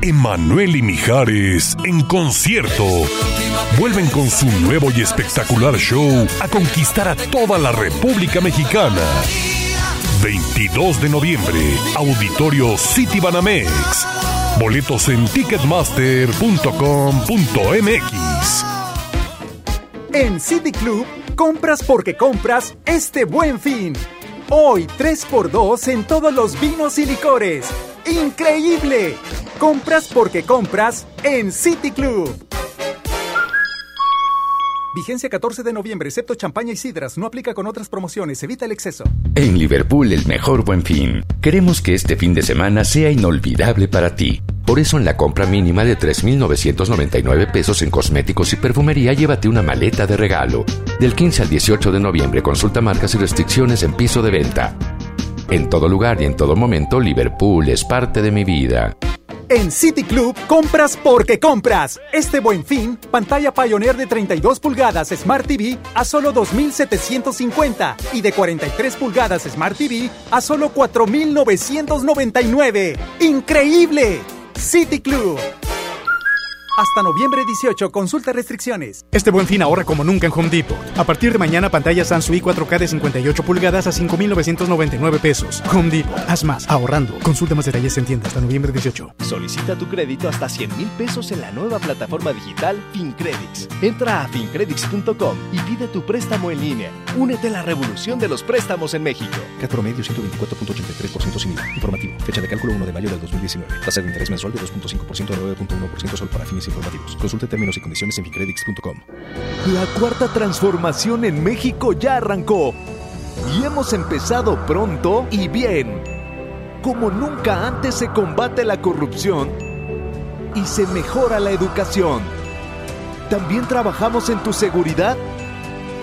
Emanuel y Mijares en concierto. Vuelven con su nuevo y espectacular show a conquistar a toda la República Mexicana. 22 de noviembre, Auditorio City Banamex. Boletos en ticketmaster.com.mx. En City Club, compras porque compras este buen fin. Hoy 3x2 en todos los vinos y licores. ¡Increíble! Compras porque compras en City Club. Vigencia 14 de noviembre, excepto champaña y sidras. No aplica con otras promociones. Evita el exceso. En Liverpool, el mejor buen fin. Queremos que este fin de semana sea inolvidable para ti. Por eso, en la compra mínima de 3,999 pesos en cosméticos y perfumería, llévate una maleta de regalo. Del 15 al 18 de noviembre, consulta marcas y restricciones en piso de venta. En todo lugar y en todo momento, Liverpool es parte de mi vida. En City Club, compras porque compras. Este buen fin, pantalla Pioneer de 32 pulgadas Smart TV a solo 2,750 y de 43 pulgadas Smart TV a solo 4,999. ¡Increíble! City Club. Hasta noviembre 18, consulta restricciones. Este buen fin ahorra como nunca en Home Depot. A partir de mañana, pantalla Samsung 4K de 58 pulgadas a 5,999 pesos. Home Depot, haz más, ahorrando. Consulta más detalles en tienda hasta noviembre 18. Solicita tu crédito hasta 100 mil pesos en la nueva plataforma digital FinCredits. Entra a fincredits.com y pide tu préstamo en línea. Únete a la revolución de los préstamos en México. CAT promedio 124.83% sin IVA. Informativo. Fecha de cálculo 1 de mayo del 2019. Tasa de interés mensual de 2.5% a 9.1% solo para fines informativos. Consulte términos y condiciones en ficredix.com. La cuarta transformación en México ya arrancó. Y hemos empezado pronto y bien. Como nunca antes se combate la corrupción y se mejora la educación. También trabajamos en tu seguridad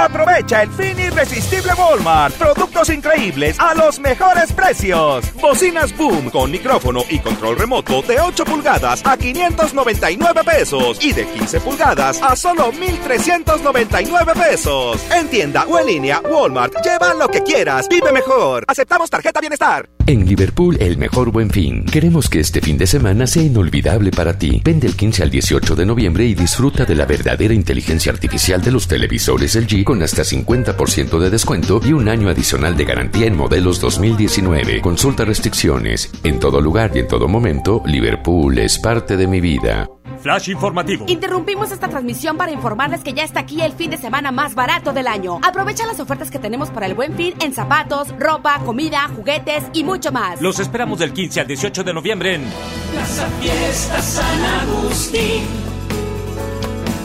Aprovecha el fin irresistible Walmart. Productos increíbles a los mejores precios. Bocinas Boom con micrófono y control remoto de 8 pulgadas a 599 pesos y de 15 pulgadas a solo 1399 pesos. En tienda o en línea, Walmart. Lleva lo que quieras. Vive mejor. Aceptamos tarjeta bienestar. En Liverpool, el mejor buen fin. Queremos que este fin de semana sea inolvidable para ti. Ven del 15 al 18 de noviembre y disfruta de la verdadera inteligencia artificial de los televisores LG con hasta 50% de descuento y un año adicional de garantía en modelos 2019. Consulta restricciones. En todo lugar y en todo momento, Liverpool es parte de mi vida. Flash informativo. Interrumpimos esta transmisión para informarles que ya está aquí el fin de semana más barato del año. Aprovecha las ofertas que tenemos para el buen fin en zapatos, ropa, comida, juguetes y mucho más. Los esperamos del 15 al 18 de noviembre en Plaza Fiesta San Agustín.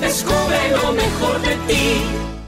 Descubre lo mejor de ti.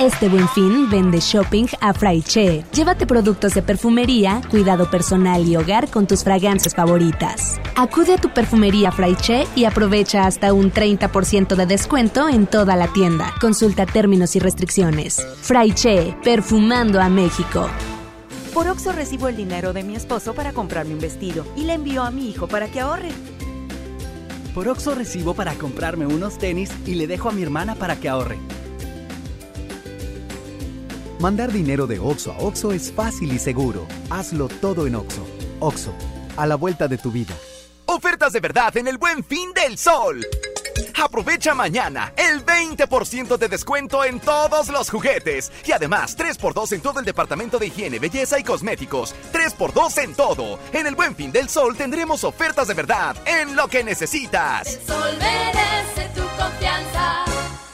Este buen fin vende shopping a Fraiche. Llévate productos de perfumería, cuidado personal y hogar con tus fragancias favoritas. Acude a tu perfumería Fraiche y aprovecha hasta un 30% de descuento en toda la tienda. Consulta términos y restricciones. Fraiche, perfumando a México. Por Oxo recibo el dinero de mi esposo para comprarme un vestido y le envío a mi hijo para que ahorre. Por Oxo recibo para comprarme unos tenis y le dejo a mi hermana para que ahorre. Mandar dinero de Oxo a Oxo es fácil y seguro. Hazlo todo en Oxo. Oxo, a la vuelta de tu vida. Ofertas de verdad en el buen fin del sol. Aprovecha mañana el 20% de descuento en todos los juguetes. Y además 3x2 en todo el departamento de higiene, belleza y cosméticos. 3x2 en todo. En el buen fin del sol tendremos ofertas de verdad en lo que necesitas. El sol merece tu confianza.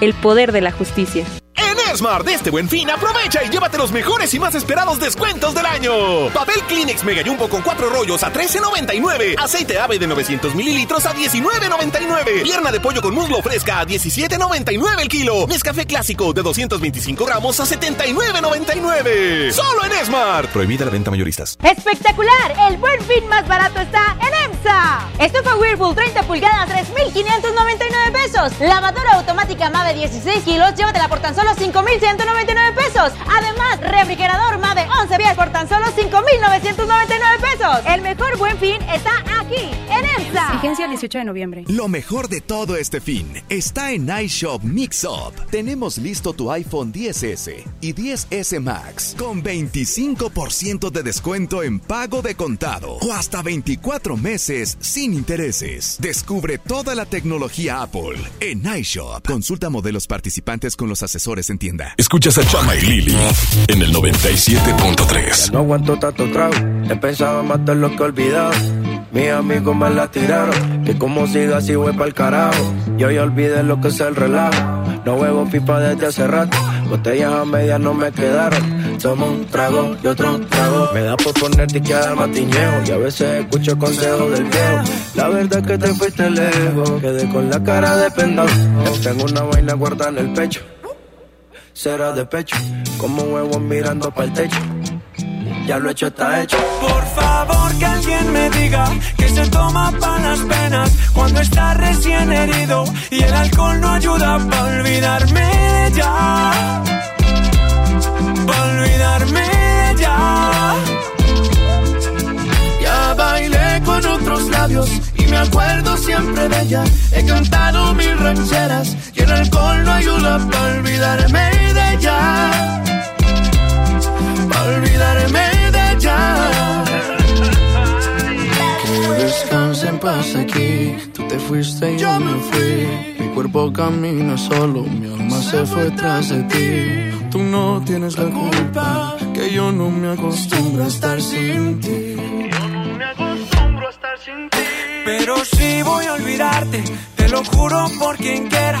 El poder de la justicia. Smart de este buen fin, aprovecha y llévate los mejores y más esperados descuentos del año. Papel Kleenex Mega Jumbo con cuatro rollos a 13.99. Aceite ave de 900 mililitros a 19.99. Pierna de pollo con muslo fresca a 17.99 el kilo. Nescafé clásico de 225 gramos a 79.99. Solo en Smart. Prohibida la venta mayoristas. ¡Espectacular! El buen fin más barato está en EMSA. Estufa Whirlpool 30 pulgadas, 3.599 pesos. Lavadora automática MAVE 16 kilos, llévatela por tan solo 5 199 pesos. Además, refrigerador más de 11 días por tan solo 5,999 pesos. El mejor buen fin está aquí, en EMSA. Vigencia el 18 de noviembre. Lo mejor de todo este fin está en iShop Mix Up. Tenemos listo tu iPhone 10S y 10S Max con 25% de descuento en pago de contado o hasta 24 meses sin intereses. Descubre toda la tecnología Apple en iShop. Consulta modelos participantes con los asesores en tienda. Escuchas a Chama y Lili en el 97.3. No aguanto tanto trago, he pensado en matar lo que he olvidado. Mis amigos me la tiraron, que como siga así voy pa'l carajo. Yo ya olvidé lo que es el relajo, no huevo pipa desde hace rato. Botellas a medias no me quedaron, tomo un trago y otro trago. Me da por ponerte y quedar matiñejo, y a veces escucho consejos del viejo. La verdad es que te fuiste lejos, quedé con la cara de pendejo. Tengo una vaina guardada en el pecho será de pecho, como huevos mirando para el techo. Ya lo hecho está hecho. Por favor que alguien me diga que se toma para las penas cuando está recién herido y el alcohol no ayuda para olvidarme de ya. Para olvidarme de ya. Ya bailé con otros labios y me acuerdo siempre de ella. He cantado mil rancheras el alcohol no ayuda para olvidarme de ella. Para olvidarme de ella. Que descanse en paz aquí. Tú te fuiste y yo me fui. Mi cuerpo camina solo, mi alma se fue tras de ti. Tú no tienes la culpa, que yo no me acostumbro a estar sin ti. Pero si voy a olvidarte, te lo juro por quien quiera.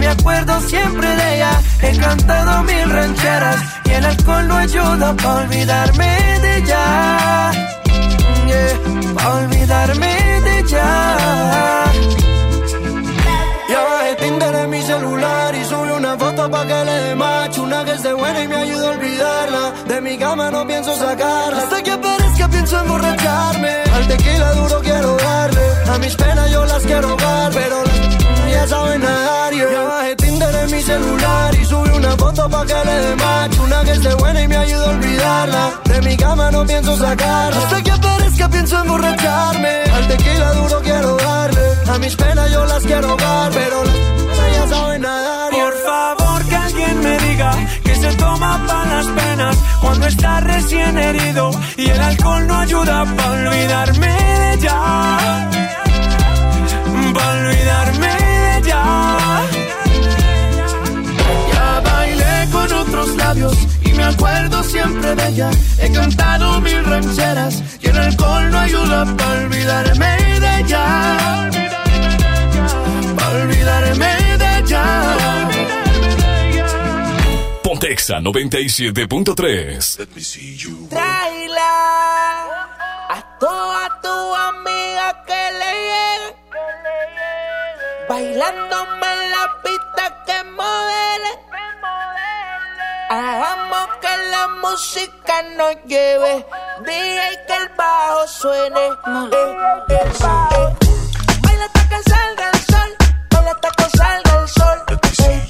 me acuerdo siempre de ella. He cantado mil rancheras y el alcohol no ayuda para olvidarme de ella. Yeah, para olvidarme de ella. Ya bajé Tinder en mi celular y subí una foto pa' que le dé macho Una que esté buena y me ayude a olvidarla De mi cama no pienso sacarla Hasta que aparezca pienso emborracharme Al tequila duro quiero darle A mis penas yo las quiero dar Pero las ya saben nadar yeah. Ya bajé Tinder en mi celular y subí una foto pa' que le dé macho Una que esté buena y me ayude a olvidarla. De mi cama no pienso sacarla. Hasta que aparezca pienso emborracharme. Al tequila duro quiero darle. A mis penas yo las quiero dar Pero las ya saben nadar. Por favor que alguien me diga que se toma para las penas cuando está recién herido y el alcohol no ayuda para olvidarme de ella. Para olvidarme ella. Ya bailé con otros labios y me acuerdo siempre de ella. He cantado mil rancheras y el alcohol no ayuda para olvidarme de ella. Para olvidarme de ella. Pontexa 97.3. Tráela a toda tu amiga que. Bailándome en la pista que modele. Hagamos que la música nos lleve. DJ que el bajo suene. Eh, eh, eh. Baila hasta que salga el sol. Baila hasta que salga el sol.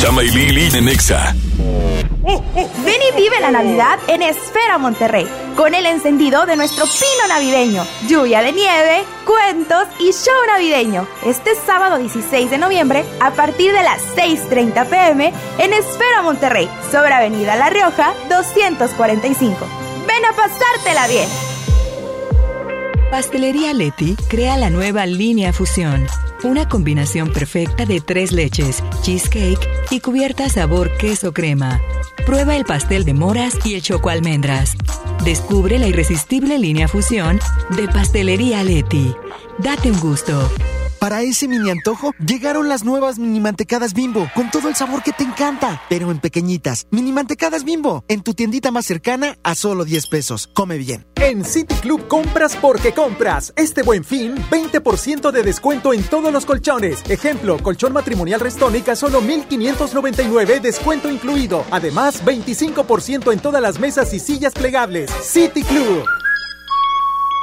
Chama y Lili en Exa. Ven y vive la Navidad en Esfera Monterrey, con el encendido de nuestro pino navideño, lluvia de nieve, cuentos y show navideño. Este sábado 16 de noviembre, a partir de las 6.30 pm, en Esfera Monterrey, sobre Avenida La Rioja 245. Ven a pasártela bien. Pastelería Leti crea la nueva línea fusión, una combinación perfecta de tres leches, cheesecake, y cubierta sabor queso crema. Prueba el pastel de moras y el choco almendras. Descubre la irresistible línea Fusión de Pastelería Leti. Date un gusto. Para ese mini antojo, llegaron las nuevas mini mantecadas bimbo, con todo el sabor que te encanta, pero en pequeñitas. Mini mantecadas bimbo, en tu tiendita más cercana a solo 10 pesos. Come bien. En City Club compras porque compras. Este buen fin, 20% de descuento en todos los colchones. Ejemplo, colchón matrimonial Restónica, solo 1599, descuento incluido. Además, 25% en todas las mesas y sillas plegables. City Club.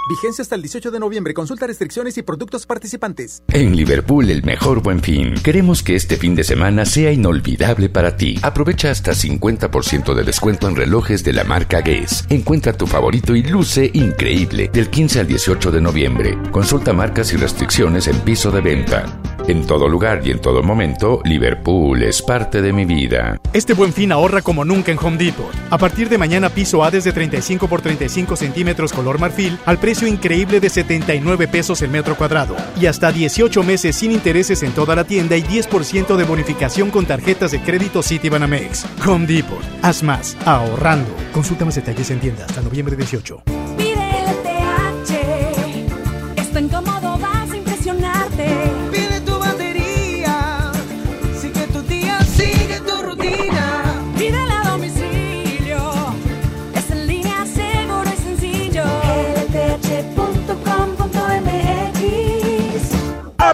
Vigencia hasta el 18 de noviembre. Consulta restricciones y productos participantes. En Liverpool, el mejor buen fin. Queremos que este fin de semana sea inolvidable para ti. Aprovecha hasta 50% de descuento en relojes de la marca Guess. Encuentra tu favorito y luce increíble del 15 al 18 de noviembre. Consulta marcas y restricciones en piso de venta. En todo lugar y en todo momento, Liverpool es parte de mi vida. Este buen fin ahorra como nunca en Home Depot. A partir de mañana piso A desde 35 por 35 centímetros color marfil al precio increíble de 79 pesos el metro cuadrado. Y hasta 18 meses sin intereses en toda la tienda y 10% de bonificación con tarjetas de crédito Citibanamex. Home Depot. Haz más. Ahorrando. Consulta más detalles en tienda hasta noviembre 18.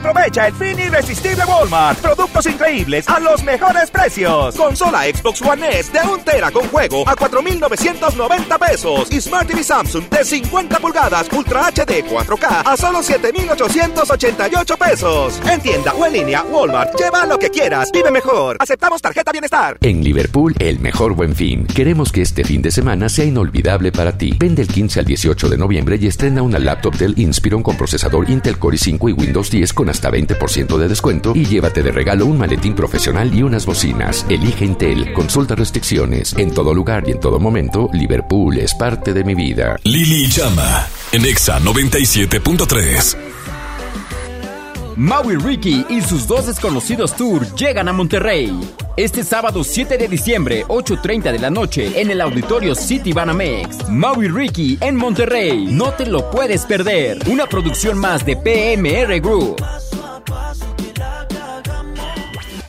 Aprovecha el fin irresistible Walmart. Productos increíbles a los mejores precios. Consola Xbox One S de 1 tera con juego a 4,990 pesos. Y Smart TV Samsung de 50 pulgadas Ultra HD 4K a solo 7,888 pesos. En tienda o en línea, Walmart. Lleva lo que quieras. Vive mejor. Aceptamos tarjeta bienestar. En Liverpool, el mejor buen fin. Queremos que este fin de semana sea inolvidable para ti. Vende el 15 al 18 de noviembre y estrena una laptop del Inspiron con procesador Intel Core i5 y Windows 10 con hasta 20% de descuento y llévate de regalo un maletín profesional y unas bocinas. Elige Intel. Consulta restricciones. En todo lugar y en todo momento, Liverpool es parte de mi vida. Lili Llama en Exa 97.3. Maui Ricky y sus dos desconocidos tour llegan a Monterrey. Este sábado 7 de diciembre, 8.30 de la noche, en el auditorio City Banamex. Maui Ricky en Monterrey. No te lo puedes perder. Una producción más de PMR Group.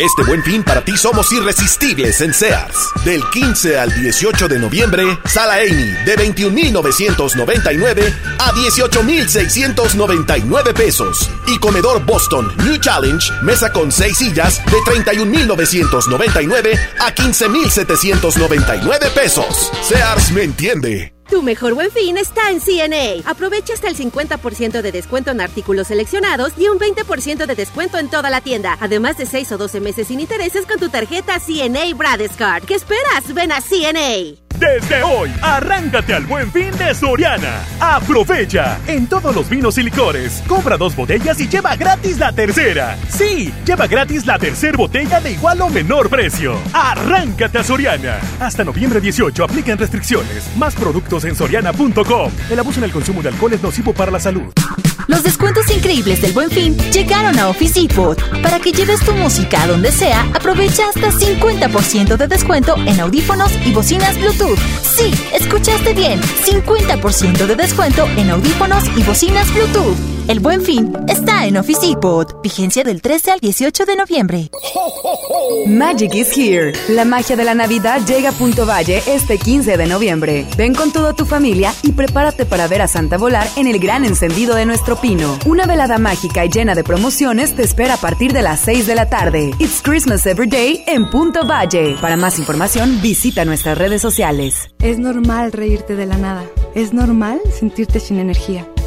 Este buen fin para ti somos irresistibles en Sears. Del 15 al 18 de noviembre, Sala Amy de 21,999 a 18,699 pesos. Y Comedor Boston New Challenge, mesa con 6 sillas de 31,999 a 15,799 pesos. Sears me entiende. Tu mejor buen fin está en CNA. Aprovecha hasta el 50% de descuento en artículos seleccionados y un 20% de descuento en toda la tienda. Además de 6 o 12 meses sin intereses con tu tarjeta CNA Bradescard. ¿Qué esperas? Ven a CNA. Desde hoy, arráncate al buen fin de Soriana. Aprovecha en todos los vinos y licores. Compra dos botellas y lleva gratis la tercera. Sí, lleva gratis la tercera botella de igual o menor precio. Arráncate a Soriana. Hasta noviembre 18 aplican restricciones. Más productos en soriana.com. El abuso en el consumo de alcohol es nocivo para la salud. Los descuentos increíbles del Buen Fin llegaron a Office Depot. Para que lleves tu música a donde sea, aprovecha hasta 50% de descuento en audífonos y bocinas Bluetooth. Sí, escuchaste bien, 50% de descuento en audífonos y bocinas Bluetooth. El Buen Fin está en Office Depot. Vigencia del 13 al 18 de noviembre. Magic is here. La magia de la Navidad llega a Punto Valle este 15 de noviembre. Ven con toda tu familia y prepárate para ver a Santa volar en el gran encendido de nuestro pino. Una velada mágica y llena de promociones te espera a partir de las 6 de la tarde. It's Christmas Every Day en Punto Valle. Para más información, visita nuestras redes sociales. Es normal reírte de la nada. Es normal sentirte sin energía.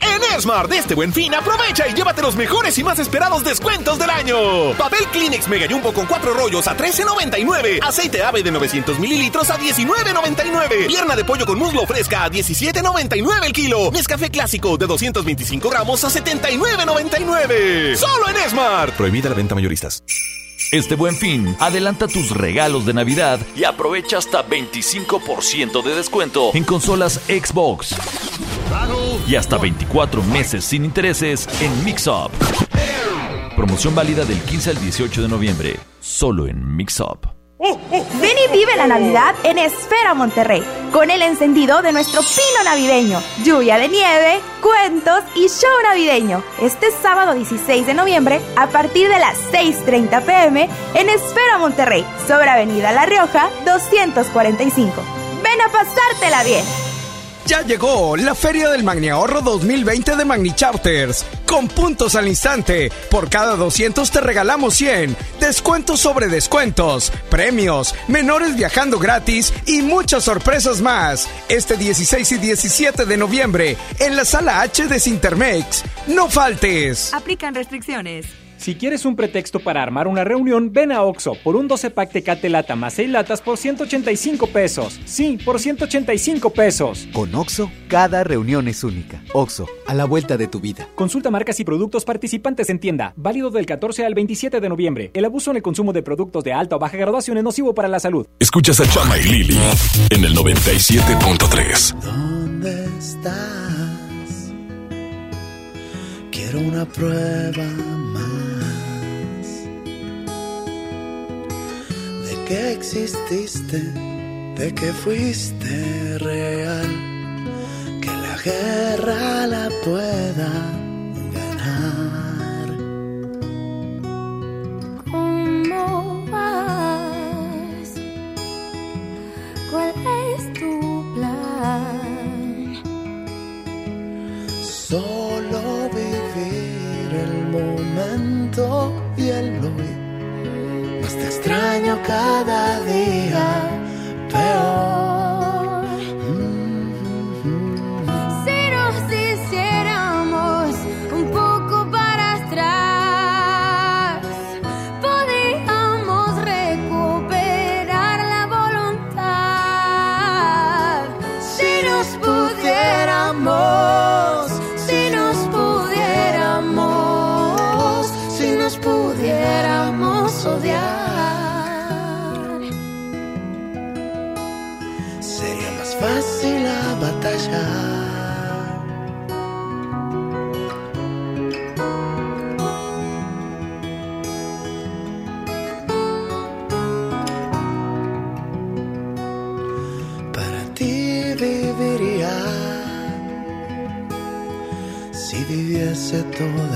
En Esmart, de este buen fin, aprovecha y llévate los mejores y más esperados descuentos del año. Papel Kleenex Mega Jumbo con cuatro rollos a $13.99. Aceite ave de 900 mililitros a $19.99. Pierna de pollo con muslo fresca a $17.99 el kilo. Nescafé clásico de 225 gramos a $79.99. Solo en Esmart. Prohibida la venta mayoristas. Este buen fin, adelanta tus regalos de Navidad y aprovecha hasta 25% de descuento en consolas Xbox. Y hasta 24 meses sin intereses en Mix-Up. Promoción válida del 15 al 18 de noviembre, solo en Mix-Up. Ven y vive la Navidad en Esfera Monterrey, con el encendido de nuestro pino navideño, lluvia de nieve, cuentos y show navideño. Este sábado 16 de noviembre, a partir de las 6.30 pm, en Esfera Monterrey, sobre Avenida La Rioja, 245. Ven a pasártela bien. Ya llegó la Feria del Magni Ahorro 2020 de Magni Charters. Con puntos al instante. Por cada 200 te regalamos 100. Descuentos sobre descuentos. Premios. Menores viajando gratis. Y muchas sorpresas más. Este 16 y 17 de noviembre. En la sala H de Sintermex. No faltes. Aplican restricciones. Si quieres un pretexto para armar una reunión, ven a Oxo por un 12 pack Tecate Lata más 6 latas por 185 pesos. Sí, por 185 pesos. Con Oxo, cada reunión es única. Oxo, a la vuelta de tu vida. Consulta marcas y productos participantes en tienda. Válido del 14 al 27 de noviembre. El abuso en el consumo de productos de alta o baja graduación es nocivo para la salud. Escuchas a Chama y Lili en el 97.3. ¿Dónde estás? Quiero una prueba que exististe, de que fuiste real, que la guerra la pueda ganar. ¿Cómo vas? ¿Cuál es tu plan? Solo vivir el momento y el hoy. Extraño cada día peor. todo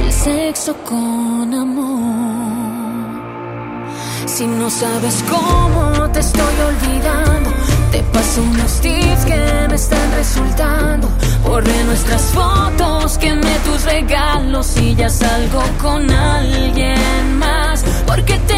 El sexo con amor. Si no sabes cómo te estoy olvidando, te paso unos tips que me están resultando. Borré nuestras fotos, quemé tus regalos y ya salgo con alguien más. Porque tenían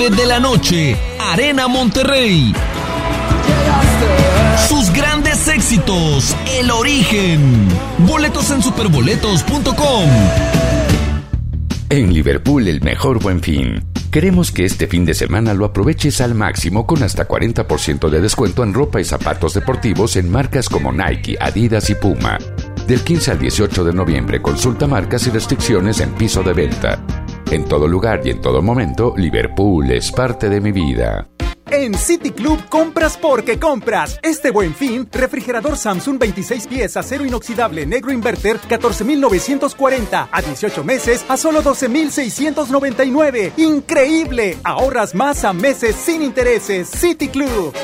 9 de la noche, Arena Monterrey. Sus grandes éxitos, El Origen. Boletos en superboletos.com. En Liverpool el mejor buen fin. Queremos que este fin de semana lo aproveches al máximo con hasta 40% de descuento en ropa y zapatos deportivos en marcas como Nike, Adidas y Puma. Del 15 al 18 de noviembre consulta marcas y restricciones en piso de venta. En todo lugar y en todo momento, Liverpool es parte de mi vida. En City Club compras porque compras. Este buen fin, refrigerador Samsung 26 pies acero inoxidable negro inverter 14,940 a 18 meses a solo 12,699. Increíble. Ahorras más a meses sin intereses. City Club.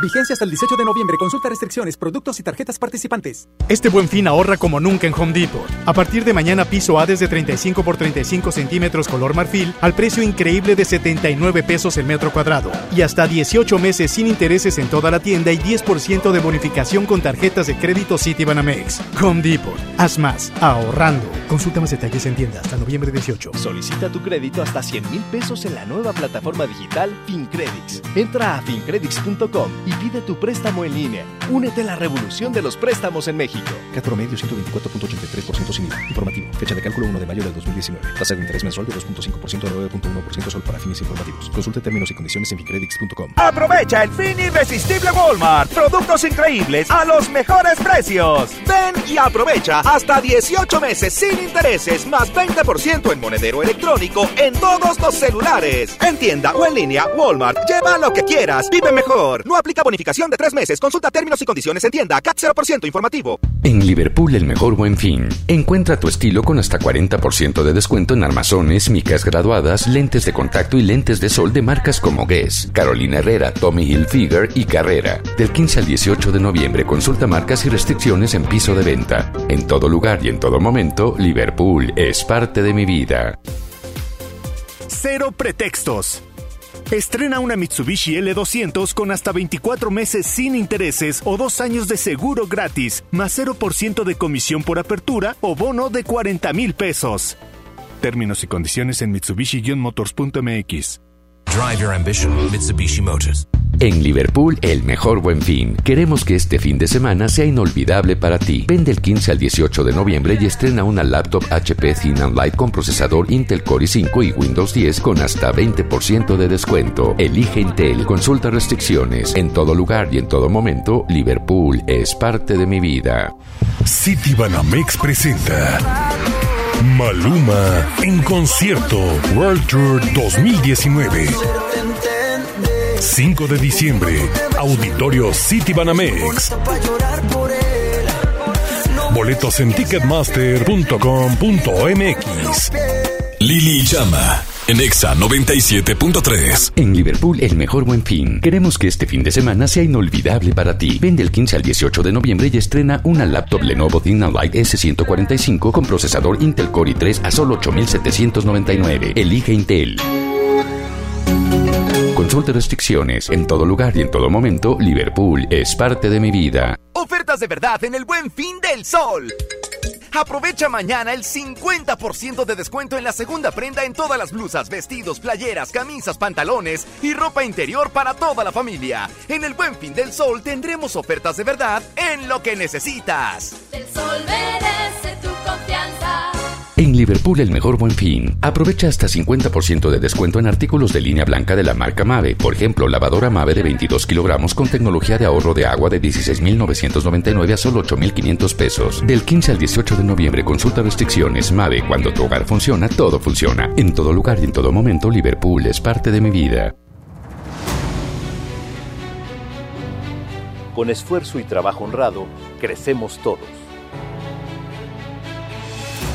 Vigencia hasta el 18 de noviembre. Consulta restricciones, productos y tarjetas participantes. Este buen fin ahorra como nunca en Home Depot. A partir de mañana piso A desde 35 por 35 centímetros color marfil al precio increíble de 79 pesos el metro cuadrado. Y hasta 18 meses sin intereses en toda la tienda y 10% de bonificación con tarjetas de crédito Citibanamex. Home Depot. Haz más. Ahorrando. Consulta más detalles en tienda hasta noviembre 18. Solicita tu crédito hasta 100 mil pesos en la nueva plataforma digital FinCredits. Entra a fincredits.com y pide tu préstamo en línea. Únete a la revolución de los préstamos en México. CAT promedio 124.83% sin IVA. Informativo. Fecha de cálculo 1 de mayo del 2019. Tasa de interés mensual de 2.5% a 9.1% sol para fines informativos. Consulte términos y condiciones en fincredits.com. Aprovecha el fin irresistible Walmart. Productos increíbles a los mejores precios. Ven y aprovecha hasta 18 meses sin sin intereses más 20% en monedero electrónico en todos los celulares. En tienda o en línea, Walmart. Lleva lo que quieras. Vive mejor. No aplica bonificación de tres meses. Consulta términos y condiciones en tienda. CAT 0% informativo. En Liverpool, el mejor buen fin. Encuentra tu estilo con hasta 40% de descuento en armazones, micas graduadas, lentes de contacto y lentes de sol de marcas como Guess, Carolina Herrera, Tommy Hilfiger y Carrera. Del 15 al 18 de noviembre, consulta marcas y restricciones en piso de venta. En todo lugar y en todo momento, Liverpool es parte de mi vida. Cero pretextos. Estrena una Mitsubishi L200 con hasta 24 meses sin intereses o dos años de seguro gratis, más 0% de comisión por apertura o bono de 40 mil pesos. Términos y condiciones en Mitsubishi-motors.mx. Drive your ambition, Mitsubishi Motors. En Liverpool, el mejor buen fin. Queremos que este fin de semana sea inolvidable para ti. Vende el 15 al 18 de noviembre y estrena una laptop HP Thin and Light con procesador Intel Core i5 y Windows 10 con hasta 20% de descuento. Elige Intel, consulta restricciones. En todo lugar y en todo momento, Liverpool es parte de mi vida. City Banamex presenta Maluma en concierto World Tour 2019. 5 de diciembre, Auditorio City Banamex. Boletos en ticketmaster.com.mx. Lili Llama en Exa 97.3. En Liverpool, el mejor buen fin. Queremos que este fin de semana sea inolvidable para ti. Vende el 15 al 18 de noviembre y estrena una laptop Lenovo Light S145 con procesador Intel Core i3 a solo 8,799. Elige Intel. Consulte restricciones. En todo lugar y en todo momento, Liverpool es parte de mi vida. Ofertas de verdad en el buen fin del sol. Aprovecha mañana el 50% de descuento en la segunda prenda en todas las blusas, vestidos, playeras, camisas, pantalones y ropa interior para toda la familia. En el Buen Fin del Sol tendremos ofertas de verdad en lo que necesitas. El sol merece tu confianza. Liverpool, el mejor buen fin. Aprovecha hasta 50% de descuento en artículos de línea blanca de la marca Mave. Por ejemplo, lavadora Mave de 22 kilogramos con tecnología de ahorro de agua de 16,999 a solo 8,500 pesos. Del 15 al 18 de noviembre, consulta restricciones. Mave, cuando tu hogar funciona, todo funciona. En todo lugar y en todo momento, Liverpool es parte de mi vida. Con esfuerzo y trabajo honrado, crecemos todos.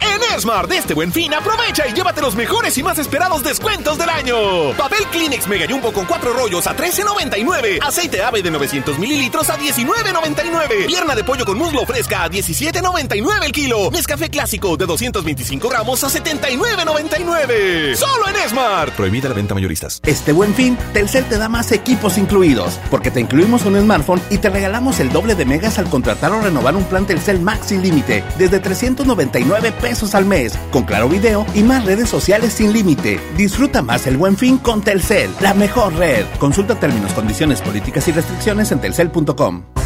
En Smart de este buen fin, aprovecha y llévate los mejores y más esperados descuentos del año. Papel Kleenex Mega Jumbo con cuatro rollos a 13.99. Aceite ave de 900 mililitros a 19.99. Pierna de pollo con muslo fresca a 17.99 el kilo. Nescafé clásico de 225 gramos a 79.99. Solo en Smart. Prohibida la venta mayoristas. Este buen fin, Telcel te da más equipos incluidos, porque te incluimos un smartphone y te regalamos el doble de megas al contratar o renovar un plan Telcel Max sin límite, desde 399 pesos al mes, con claro video y más redes sociales sin límite. Disfruta más el buen fin con Telcel, la mejor red. Consulta términos, condiciones, políticas y restricciones en telcel.com.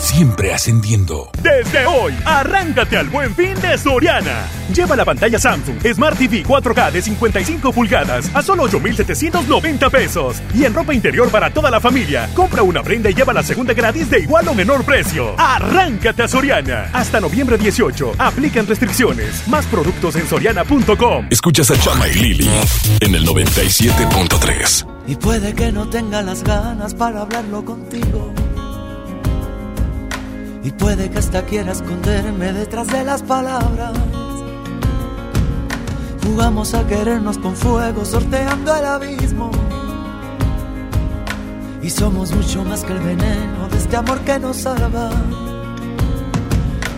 siempre ascendiendo. Desde hoy, arráncate al buen fin de Soriana. Lleva la pantalla Samsung Smart TV 4K de 55 pulgadas a solo 8,790 pesos. Y en ropa interior para toda la familia, compra una prenda y lleva la segunda gratis de igual o menor precio. Arráncate a Soriana. Hasta noviembre 18. Aplican restricciones. Más productos en soriana.com. Escuchas a Chama y Lili en el 97.3. Y puede que no tenga las ganas para hablarlo contigo. Y puede que hasta quiera esconderme detrás de las palabras. Jugamos a querernos con fuego, sorteando el abismo. Y somos mucho más que el veneno de este amor que nos salva.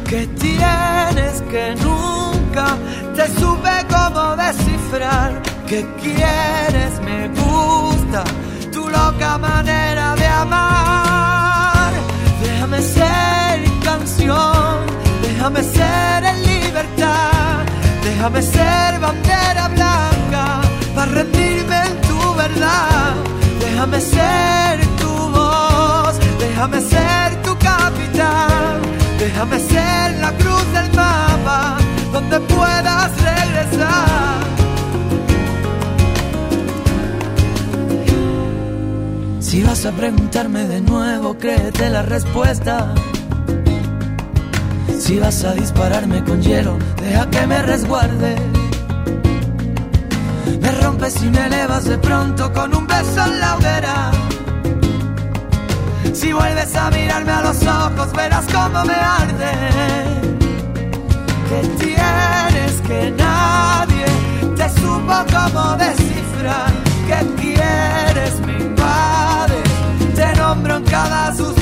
que tienes que nunca te supe cómo descifrar. Que quieres, me gusta tu loca manera de amar. Déjame ser en libertad, déjame ser bandera blanca para rendirme en tu verdad. Déjame ser tu voz, déjame ser tu capitán, déjame ser la cruz del mapa donde puedas regresar. Si vas a preguntarme de nuevo, créete la respuesta. Si vas a dispararme con hielo, deja que me resguarde. Me rompes y me elevas de pronto con un beso en la hoguera. Si vuelves a mirarme a los ojos, verás cómo me arde. Que tienes que nadie te supo cómo descifrar. Que quieres me invade. Te nombro en cada suspirar,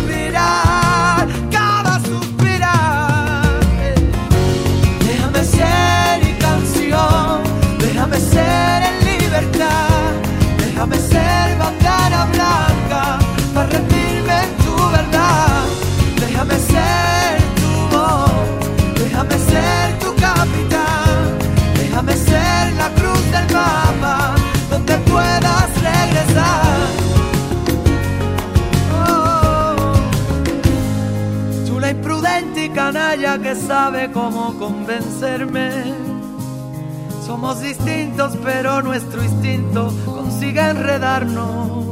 puedas regresar. Oh, tú la imprudente y canalla que sabe cómo convencerme. Somos distintos, pero nuestro instinto consigue enredarnos.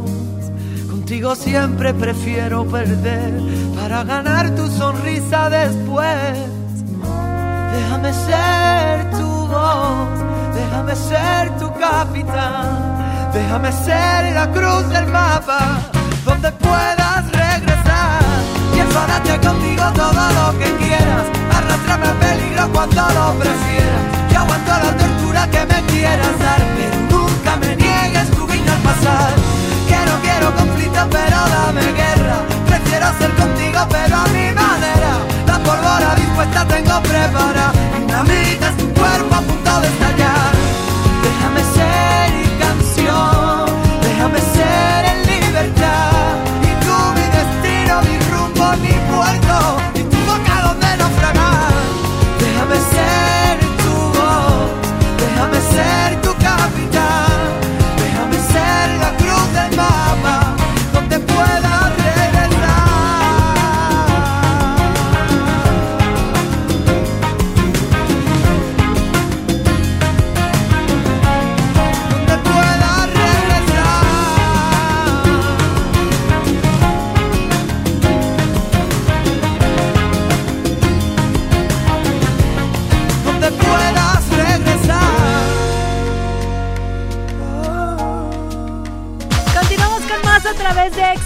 Contigo siempre prefiero perder para ganar tu sonrisa después. Déjame ser tu voz, déjame ser tu capitán, déjame ser la cruz del mapa donde puedas regresar. Y enfádate conmigo todo lo que quieras, arrastrame al peligro cuando lo prefieras. Yo aguanto la tortura que me quieras dar, pero nunca me niegues tu guiño al pasar. Quiero, quiero conflicto, pero dame guerra. Prefiero ser contigo, pero a mi manera. La pólvora dispuesta tengo preparada. Dinamita es tu cuerpo a punto de estallar. Déjame ser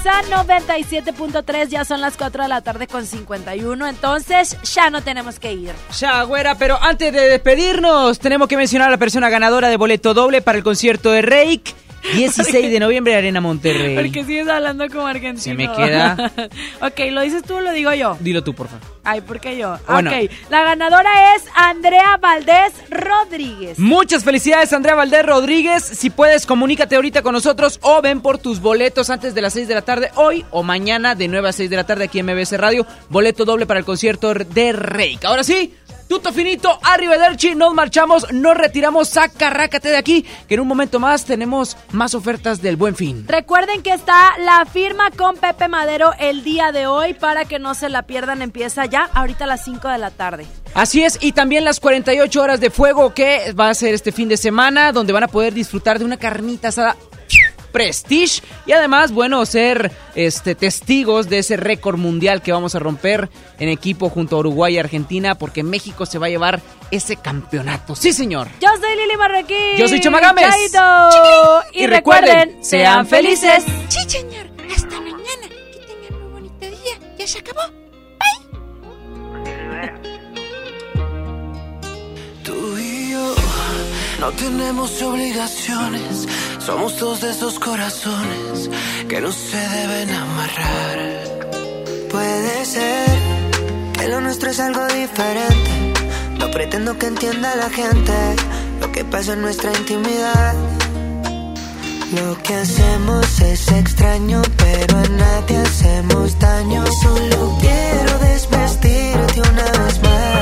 Exa 97.3. Ya son las 4 de la tarde con 51. Entonces ya no tenemos que ir. Ya, güera, pero antes de despedirnos, tenemos que mencionar a la persona ganadora de boleto doble para el concierto de Reik. 16 de noviembre, Arena Monterrey. Porque sigues hablando como argentino. Se me queda. ok, ¿lo dices tú o lo digo yo? Dilo tú, por favor. Ay, ¿por qué yo? Bueno. Ok, la ganadora es Andrea Valdés Rodríguez. Muchas felicidades, Andrea Valdés Rodríguez. Si puedes, comunícate ahorita con nosotros o ven por tus boletos antes de las 6 de la tarde, hoy o mañana de 9 a 6 de la tarde aquí en MBS Radio. Boleto doble para el concierto de Reik. Ahora sí, tuto finito, arrivederci, nos marchamos, nos retiramos, sacarrácate de aquí, que en un momento más tenemos más ofertas del Buen Fin. Recuerden que está la firma con Pepe Madero el día de hoy para que no se la pierdan. Empieza ya ahorita a las 5 de la tarde. Así es, y también las 48 horas de fuego que va a ser este fin de semana, donde van a poder disfrutar de una carnita asada Prestige y además, bueno, ser este testigos de ese récord mundial que vamos a romper en equipo junto a Uruguay y Argentina porque México se va a llevar ese campeonato. Sí, señor. Yo soy Lili Marroquín. Yo soy Chama Gámez. Chaito. Y, Y recuerden, recuerden, sean felices. Sí, señor. Hasta mañana. Que tengan muy bonito día. Ya se acabó. Tú yo no tenemos obligaciones, somos dos de esos corazones que no se deben amarrar. Puede ser que lo nuestro es algo diferente. No pretendo que entienda la gente lo que pasa en nuestra intimidad. Lo que hacemos es extraño, pero a nadie hacemos daño. Solo quiero desvestirte una vez más.